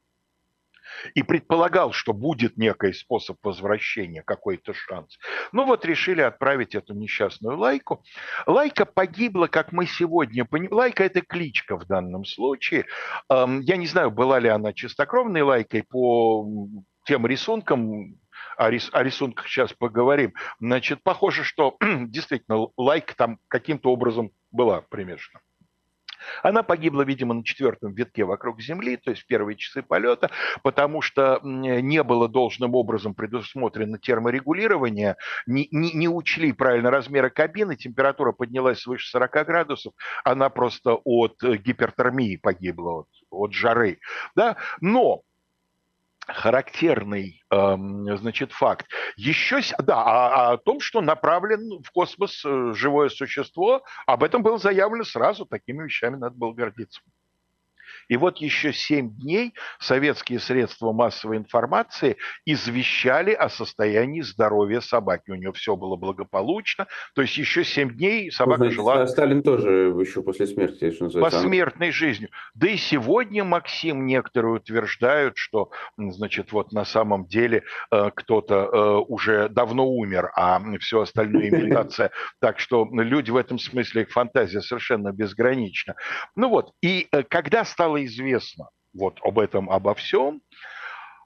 и предполагал, что будет некий способ возвращения, какой-то шанс. Ну вот решили отправить эту несчастную Лайку. Лайка погибла, как мы сегодня понимаем. Лайка – это кличка в данном случае. Я не знаю, была ли она чистокровной Лайкой по тем рисункам, о, рис, о рисунках сейчас поговорим. Значит, похоже, что действительно лайк там каким-то образом была примешана. Она погибла, видимо, на четвертом витке вокруг Земли, то есть в первые часы полета, потому что не было должным образом предусмотрено терморегулирование, не, не, не учли правильно размеры кабины, температура поднялась свыше 40 градусов, она просто от э, гипертермии погибла, от, от жары. Да? Но характерный, эм, значит, факт. Еще, да, а, а о том, что направлен в космос э, живое существо, об этом было заявлено сразу, такими вещами надо было гордиться. И вот еще семь дней советские средства массовой информации извещали о состоянии здоровья собаки. У нее все было благополучно. То есть еще семь дней собака Значит, жила... Сталин тоже еще после смерти, что называется. Посмертной жизнью. Да и сегодня, Максим, некоторые утверждают, что, значит, вот на самом деле э, кто-то э, уже давно умер, а все остальное имитация. Так что люди в этом смысле, их фантазия совершенно безгранична. Ну вот, и э, когда стало известно вот об этом, обо всем,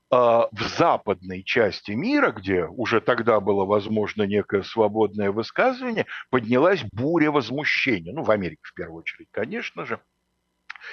в западной части мира, где уже тогда было возможно некое свободное высказывание, поднялась буря возмущения. Ну, в Америке в первую очередь, конечно же,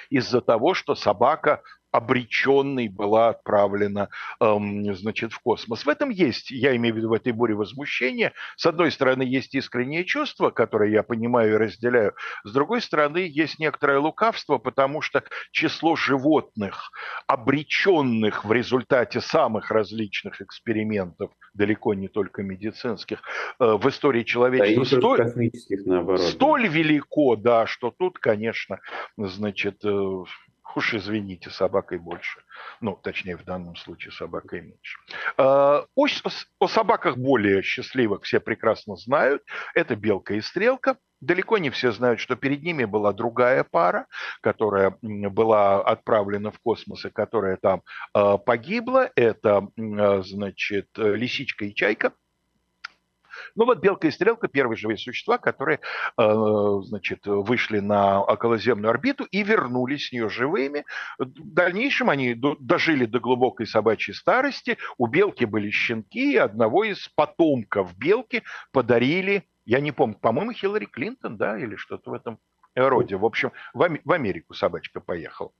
из-за того, что собака обреченной была отправлена, эм, значит, в космос. В этом есть, я имею в виду в этой буре возмущения, с одной стороны, есть искреннее чувство, которое я понимаю и разделяю, с другой стороны, есть некоторое лукавство, потому что число животных, обреченных в результате самых различных экспериментов, далеко не только медицинских, э, в истории человечества да, столь, наоборот, столь велико, да, что тут, конечно, значит, э, Уж извините, собакой больше. Ну, точнее, в данном случае собакой меньше. А, о, о собаках более счастливых все прекрасно знают. Это белка и стрелка. Далеко не все знают, что перед ними была другая пара, которая была отправлена в космос и которая там а, погибла. Это, а, значит, лисичка и чайка. Ну вот белка и стрелка – первые живые существа, которые э, значит, вышли на околоземную орбиту и вернулись с нее живыми. В дальнейшем они дожили до глубокой собачьей старости. У белки были щенки, и одного из потомков белки подарили, я не помню, по-моему, Хиллари Клинтон, да, или что-то в этом роде. В общем, в Америку собачка поехала.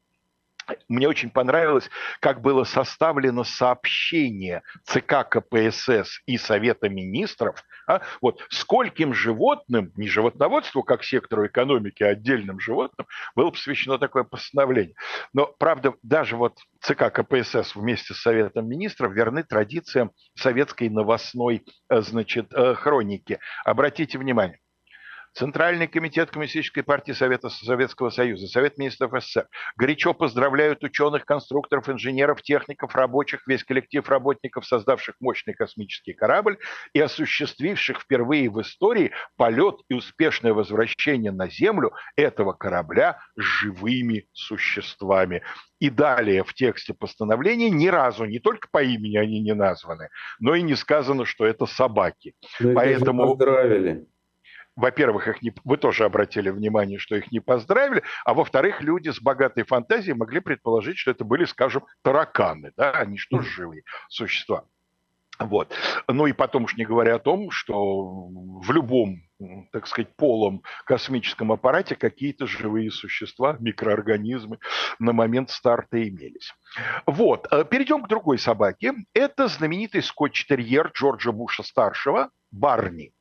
Мне очень понравилось, как было составлено сообщение ЦК КПСС и Совета министров, а, вот скольким животным, не животноводству как сектору экономики, а отдельным животным, было посвящено такое постановление. Но, правда, даже вот ЦК КПСС вместе с Советом министров верны традициям советской новостной э, значит, э, хроники. Обратите внимание, Центральный комитет Коммунистической партии Совета Советского Союза, Совет министров СССР горячо поздравляют ученых, конструкторов, инженеров, техников, рабочих, весь коллектив работников, создавших мощный космический корабль и осуществивших впервые в истории полет и успешное возвращение на Землю этого корабля с живыми существами. И далее в тексте постановления ни разу, не только по имени они не названы, но и не сказано, что это собаки. Ну, Поэтому... Поздравили во-первых, их не, вы тоже обратили внимание, что их не поздравили, а во-вторых, люди с богатой фантазией могли предположить, что это были, скажем, тараканы, да, они что живые существа. Вот. Ну и потом уж не говоря о том, что в любом, так сказать, полом космическом аппарате какие-то живые существа, микроорганизмы на момент старта имелись. Вот. Э, перейдем к другой собаке. Это знаменитый скотч-терьер Джорджа Буша-старшего, Барни.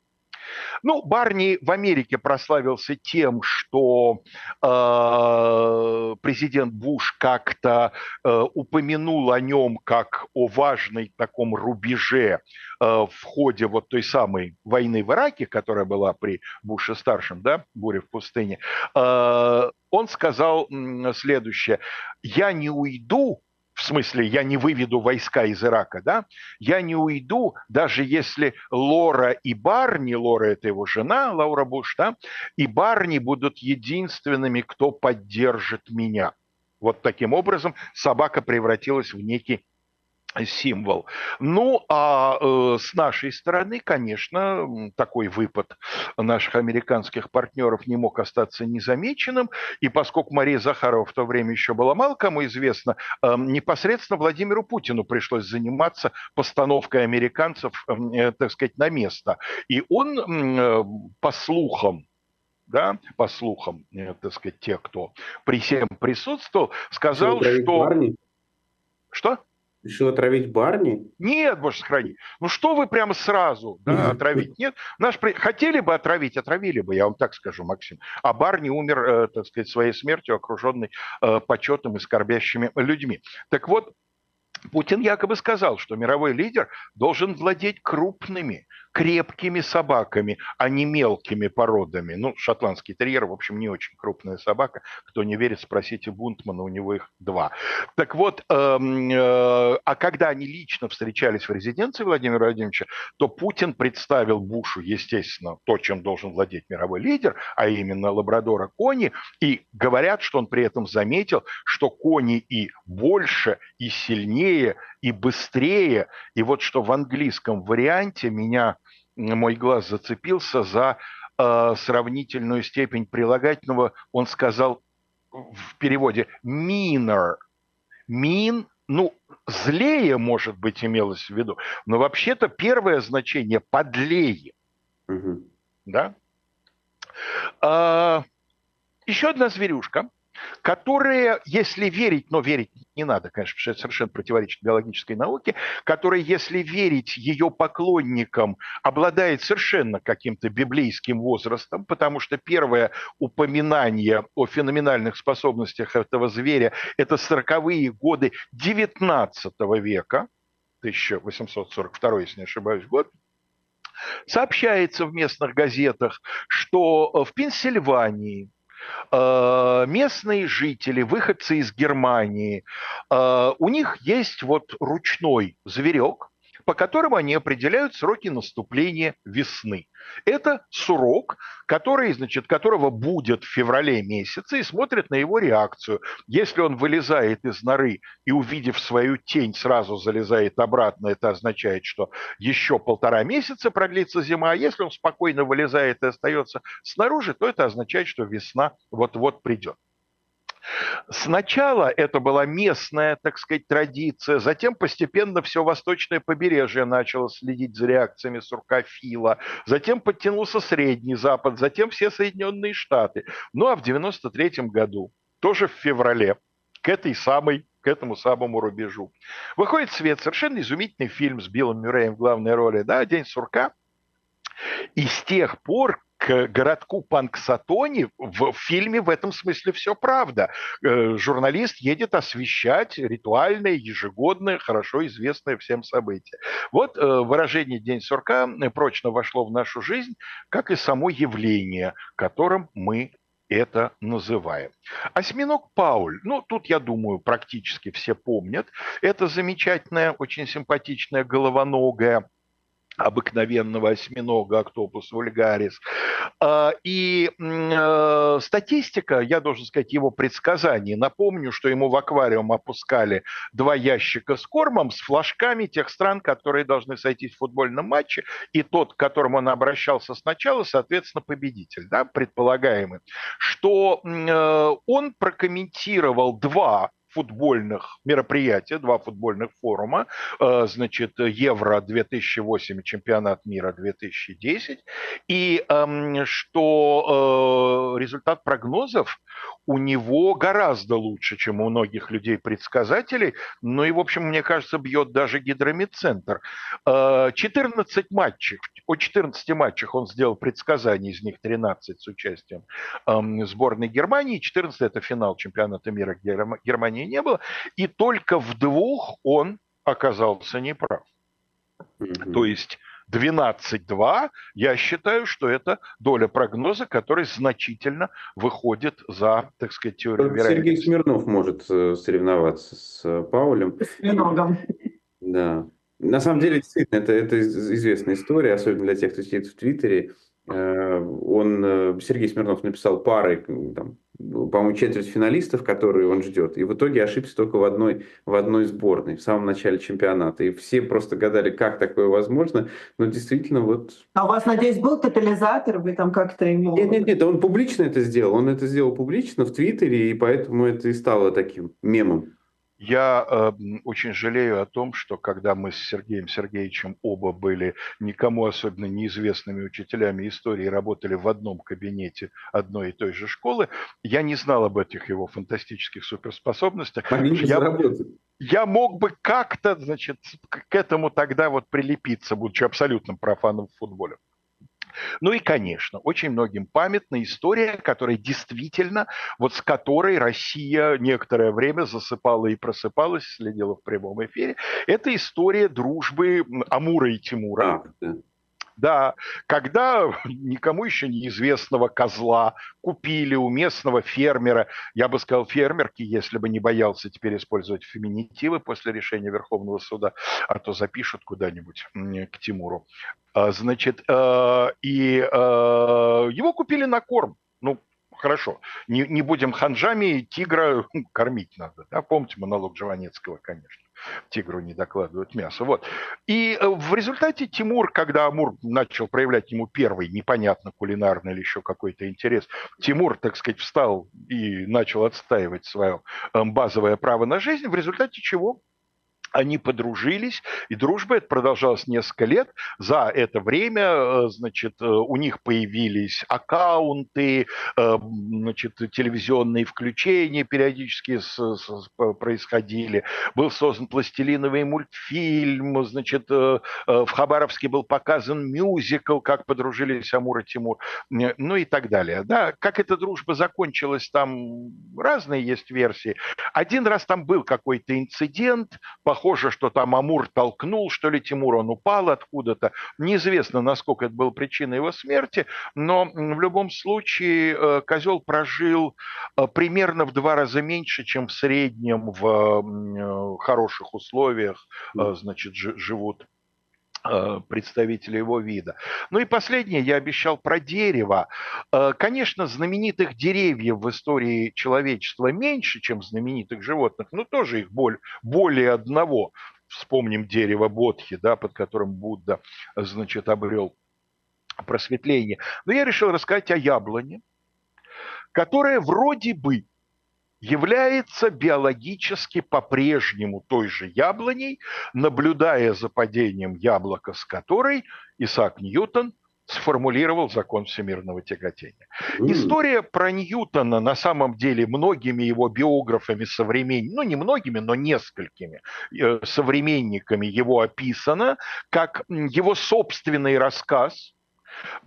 Ну, Барни в Америке прославился тем, что э, президент Буш как-то э, упомянул о нем как о важной таком рубеже э, в ходе вот той самой войны в Ираке, которая была при Буше-старшем, да, буря в пустыне. Э, он сказал следующее: "Я не уйду в смысле, я не выведу войска из Ирака, да, я не уйду, даже если Лора и Барни, Лора это его жена, Лаура Буш, да, и Барни будут единственными, кто поддержит меня. Вот таким образом собака превратилась в некий символ. Ну, а э, с нашей стороны, конечно, такой выпад наших американских партнеров не мог остаться незамеченным, и поскольку Мария Захарова в то время еще была мало кому известна, э, непосредственно Владимиру Путину пришлось заниматься постановкой американцев, э, так сказать, на место. И он, э, по слухам, да, по слухам, э, так сказать, тех, кто при всем присутствовал, сказал, что... Парни? Что? Решил отравить Барни? Нет, боже сохрани. Ну что вы прямо сразу да, отравить? Нет. Наш при... Хотели бы отравить, отравили бы, я вам так скажу, Максим. А Барни умер, э, так сказать, своей смертью, окруженный э, почетом и скорбящими людьми. Так вот, Путин якобы сказал, что мировой лидер должен владеть крупными, крепкими собаками, а не мелкими породами. Ну, шотландский терьер, в общем, не очень крупная собака. Кто не верит, спросите Бунтмана, у него их два. Так вот, эм, э, а когда они лично встречались в резиденции Владимира Владимировича, то Путин представил Бушу, естественно, то, чем должен владеть мировой лидер, а именно лабрадора Кони, и говорят, что он при этом заметил, что Кони и больше, и сильнее, и быстрее, и вот что в английском варианте меня мой глаз зацепился за э, сравнительную степень прилагательного. Он сказал в переводе meaner. Mean, ну, злее, может быть, имелось в виду, но вообще-то первое значение подлее. Угу. Да? А, еще одна зверюшка – которые, если верить, но верить не надо, конечно, потому что это совершенно противоречит биологической науке, которая, если верить ее поклонникам, обладает совершенно каким-то библейским возрастом, потому что первое упоминание о феноменальных способностях этого зверя – это 40-е годы 19 века, 1842, если не ошибаюсь, год, сообщается в местных газетах, что в Пенсильвании Э, местные жители, выходцы из Германии, э, у них есть вот ручной зверек, по которым они определяют сроки наступления весны. Это сурок, который, значит, которого будет в феврале месяце и смотрит на его реакцию. Если он вылезает из норы и, увидев свою тень, сразу залезает обратно, это означает, что еще полтора месяца продлится зима. А если он спокойно вылезает и остается снаружи, то это означает, что весна вот-вот придет. Сначала это была местная, так сказать, традиция, затем постепенно все восточное побережье начало следить за реакциями суркофила, затем подтянулся Средний Запад, затем все Соединенные Штаты. Ну а в 93 году, тоже в феврале, к этой самой к этому самому рубежу. Выходит в свет совершенно изумительный фильм с Биллом Мюрреем в главной роли, да, «День сурка». И с тех пор к городку Панксатони в фильме в этом смысле все правда. Э, журналист едет освещать ритуальное, ежегодное, хорошо известное всем событие. Вот э, выражение «День сурка» прочно вошло в нашу жизнь, как и само явление, которым мы это называем. Осьминог Пауль, ну, тут, я думаю, практически все помнят. Это замечательная, очень симпатичная головоногая обыкновенного осьминога Octopus vulgaris. А, и э, статистика, я должен сказать, его предсказаний. Напомню, что ему в аквариум опускали два ящика с кормом, с флажками тех стран, которые должны сойтись в футбольном матче, и тот, к которому он обращался сначала, соответственно, победитель, да, предполагаемый, что э, он прокомментировал два футбольных мероприятия, два футбольных форума, э, значит, Евро-2008 и Чемпионат мира 2010, и эм, что э, результат прогнозов у него гораздо лучше, чем у многих людей-предсказателей, ну и, в общем, мне кажется, бьет даже гидромедцентр. 14 э, матчей, о 14 матчах он сделал предсказания, из них 13 с участием эм, сборной Германии, 14 это финал чемпионата мира, где Германии не было, и только в двух он оказался неправ. Mm-hmm. То есть 12-2, я считаю, что это доля прогноза, который значительно выходит за, так сказать, теорию вероятности. Сергей Смирнов может э, соревноваться с э, Паулем. С Миногом. Да. На самом деле, действительно, это, это известная история, особенно для тех, кто сидит в Твиттере. Э, он, Сергей Смирнов написал пары, там, по-моему, четверть финалистов, которые он ждет. И в итоге ошибся только в одной, в одной сборной, в самом начале чемпионата. И все просто гадали, как такое возможно. Но действительно вот... А у вас, надеюсь, был катализатор? Вы там как-то ему... Нет, нет, нет, он публично это сделал. Он это сделал публично в Твиттере, и поэтому это и стало таким мемом. Я э, очень жалею о том, что когда мы с Сергеем Сергеевичем оба были никому особенно неизвестными учителями истории, работали в одном кабинете одной и той же школы, я не знал об этих его фантастических суперспособностях. Я, я мог бы как-то, значит, к этому тогда вот прилепиться, будучи абсолютным профаном в футболе. Ну и, конечно, очень многим памятна история, которая действительно, вот с которой Россия некоторое время засыпала и просыпалась, следила в прямом эфире. Это история дружбы Амура и Тимура. Да, когда никому еще неизвестного козла купили у местного фермера, я бы сказал фермерки, если бы не боялся теперь использовать феминитивы после решения Верховного суда, а то запишут куда-нибудь к Тимуру. А, значит, э, и э, его купили на корм. Ну, хорошо, не, не будем ханжами, тигра кормить надо. Да? Помните монолог Жванецкого, конечно. Тигру не докладывают мясо. Вот. И э, в результате Тимур, когда Амур начал проявлять ему первый, непонятно, кулинарный или еще какой-то интерес, Тимур, так сказать, встал и начал отстаивать свое базовое право на жизнь, в результате чего они подружились, и дружба это продолжалась несколько лет. За это время, э, значит, э, у них появились аккаунты, э, значит, телевизионные включения периодически с, с, происходили. Был создан пластилиновый мультфильм, значит, в Хабаровске был показан мюзикл, как подружились Амур и Тимур, ну и так далее. Да, как эта дружба закончилась, там разные есть версии. Один раз там был какой-то инцидент, по похоже, что там Амур толкнул, что ли, Тимур, он упал откуда-то. Неизвестно, насколько это было причиной его смерти, но в любом случае э, козел прожил э, примерно в два раза меньше, чем в среднем в э, хороших условиях, значит, живут Э, представители его вида. Ну и последнее, я обещал про дерево. Э, конечно, знаменитых деревьев в истории человечества меньше, чем знаменитых животных, но тоже их более одного. Вспомним дерево Бодхи, да, под которым Будда, значит, обрел просветление. Но я решил рассказать о яблоне, которая вроде бы является биологически по-прежнему той же яблоней, наблюдая за падением яблока, с которой Исаак Ньютон сформулировал закон всемирного тяготения. История про Ньютона на самом деле многими его биографами современниками, ну не многими, но несколькими э, современниками его описана как его собственный рассказ,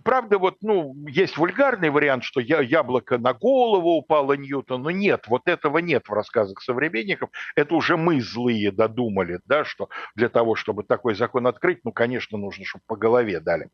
Правда, вот, ну, есть вульгарный вариант, что я, яблоко на голову упало Ньютону. Нет, вот этого нет в рассказах современников. Это уже мы злые додумали, да, что для того, чтобы такой закон открыть, ну, конечно, нужно, чтобы по голове дали.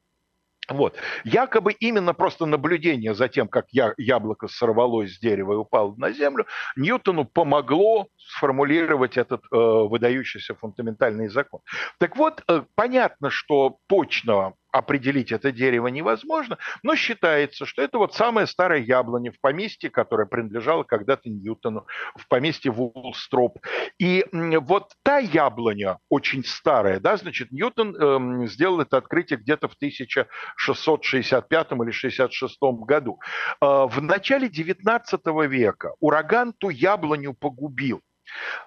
Вот. Якобы именно просто наблюдение за тем, как я, яблоко сорвалось с дерева и упало на землю, Ньютону помогло сформулировать этот э, выдающийся фундаментальный закон. Так вот, э, понятно, что точно определить это дерево невозможно, но считается, что это вот самое старое яблоня в поместье, которое принадлежало когда-то Ньютону, в поместье Вулстроп. И вот та яблоня, очень старая, да, значит, Ньютон э, сделал это открытие где-то в 1665 или 66 году. Э, в начале 19 века ураган ту яблоню погубил.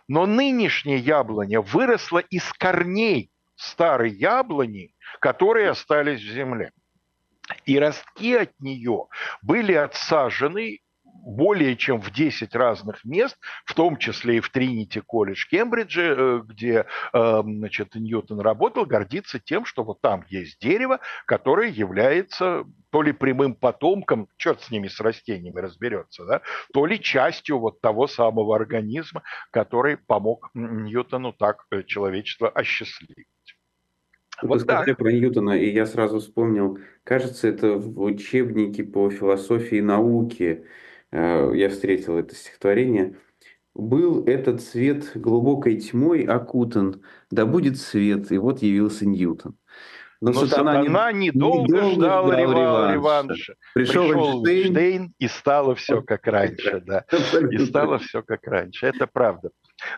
Но нынешняя яблоня выросла из корней старой яблони, которые остались в земле. И ростки от нее были отсажены более чем в 10 разных мест, в том числе и в Тринити колледж Кембридже, э, где э, значит, Ньютон работал, гордится тем, что вот там есть дерево, которое является то ли прямым потомком, черт с ними, с растениями разберется, да, то ли частью вот того самого организма, который помог Ньютону так э, человечество осчастливить. Вот Вы сказали про Ньютона, и я сразу вспомнил, кажется, это в учебнике по философии и науке э, я встретил это стихотворение. «Был этот свет глубокой тьмой окутан, да будет свет, и вот явился Ньютон». Но, Но сатана, сатана недолго, недолго ждал, ждал реванша. реванша. Пришел, Пришел Эйнштейн, и стало все как раньше. Да. И стало все как раньше. Это правда.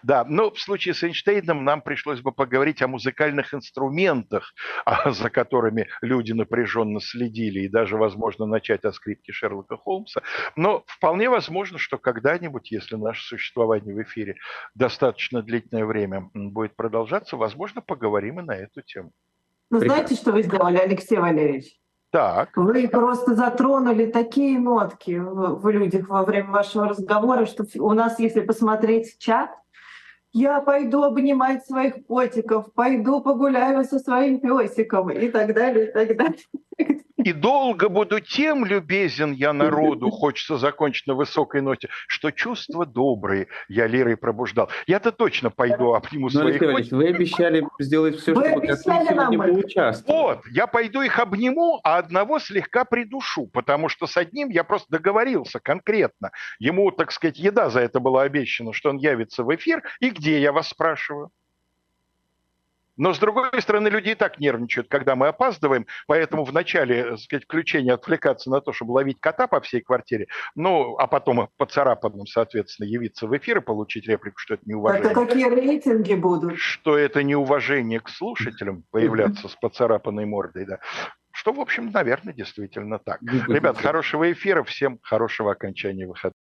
Да, но в случае с Эйнштейном нам пришлось бы поговорить о музыкальных инструментах, а, за которыми люди напряженно следили, и даже, возможно, начать о скрипке Шерлока Холмса. Но вполне возможно, что когда-нибудь, если наше существование в эфире достаточно длительное время будет продолжаться, возможно, поговорим и на эту тему. Ну, знаете, что вы сделали, Алексей Валерьевич? Так. Вы просто затронули такие нотки в, в людях во время вашего разговора, что у нас, если посмотреть чат, я пойду обнимать своих котиков, пойду погуляю со своим песиком и так далее, и так далее. И долго буду тем любезен я народу, хочется закончить на высокой ноте, что чувства добрые я лирой пробуждал. Я-то точно пойду обниму Ну, своих Валерьевич, вы обещали сделать все, Вы чтобы обещали нам поучаствовал. Вот, я пойду их обниму, а одного слегка придушу, потому что с одним я просто договорился конкретно. Ему, так сказать, еда за это была обещана, что он явится в эфир. И где, я вас спрашиваю? Но, с другой стороны, люди и так нервничают, когда мы опаздываем, поэтому в начале, так сказать, включения отвлекаться на то, чтобы ловить кота по всей квартире, ну, а потом по царапанным, соответственно, явиться в эфир и получить реплику, что это неуважение Это какие рейтинги будут? что это неуважение к слушателям появляться с поцарапанной мордой, да. Что, в общем, наверное, действительно так. Ребят, хорошего эфира, всем хорошего окончания выходных.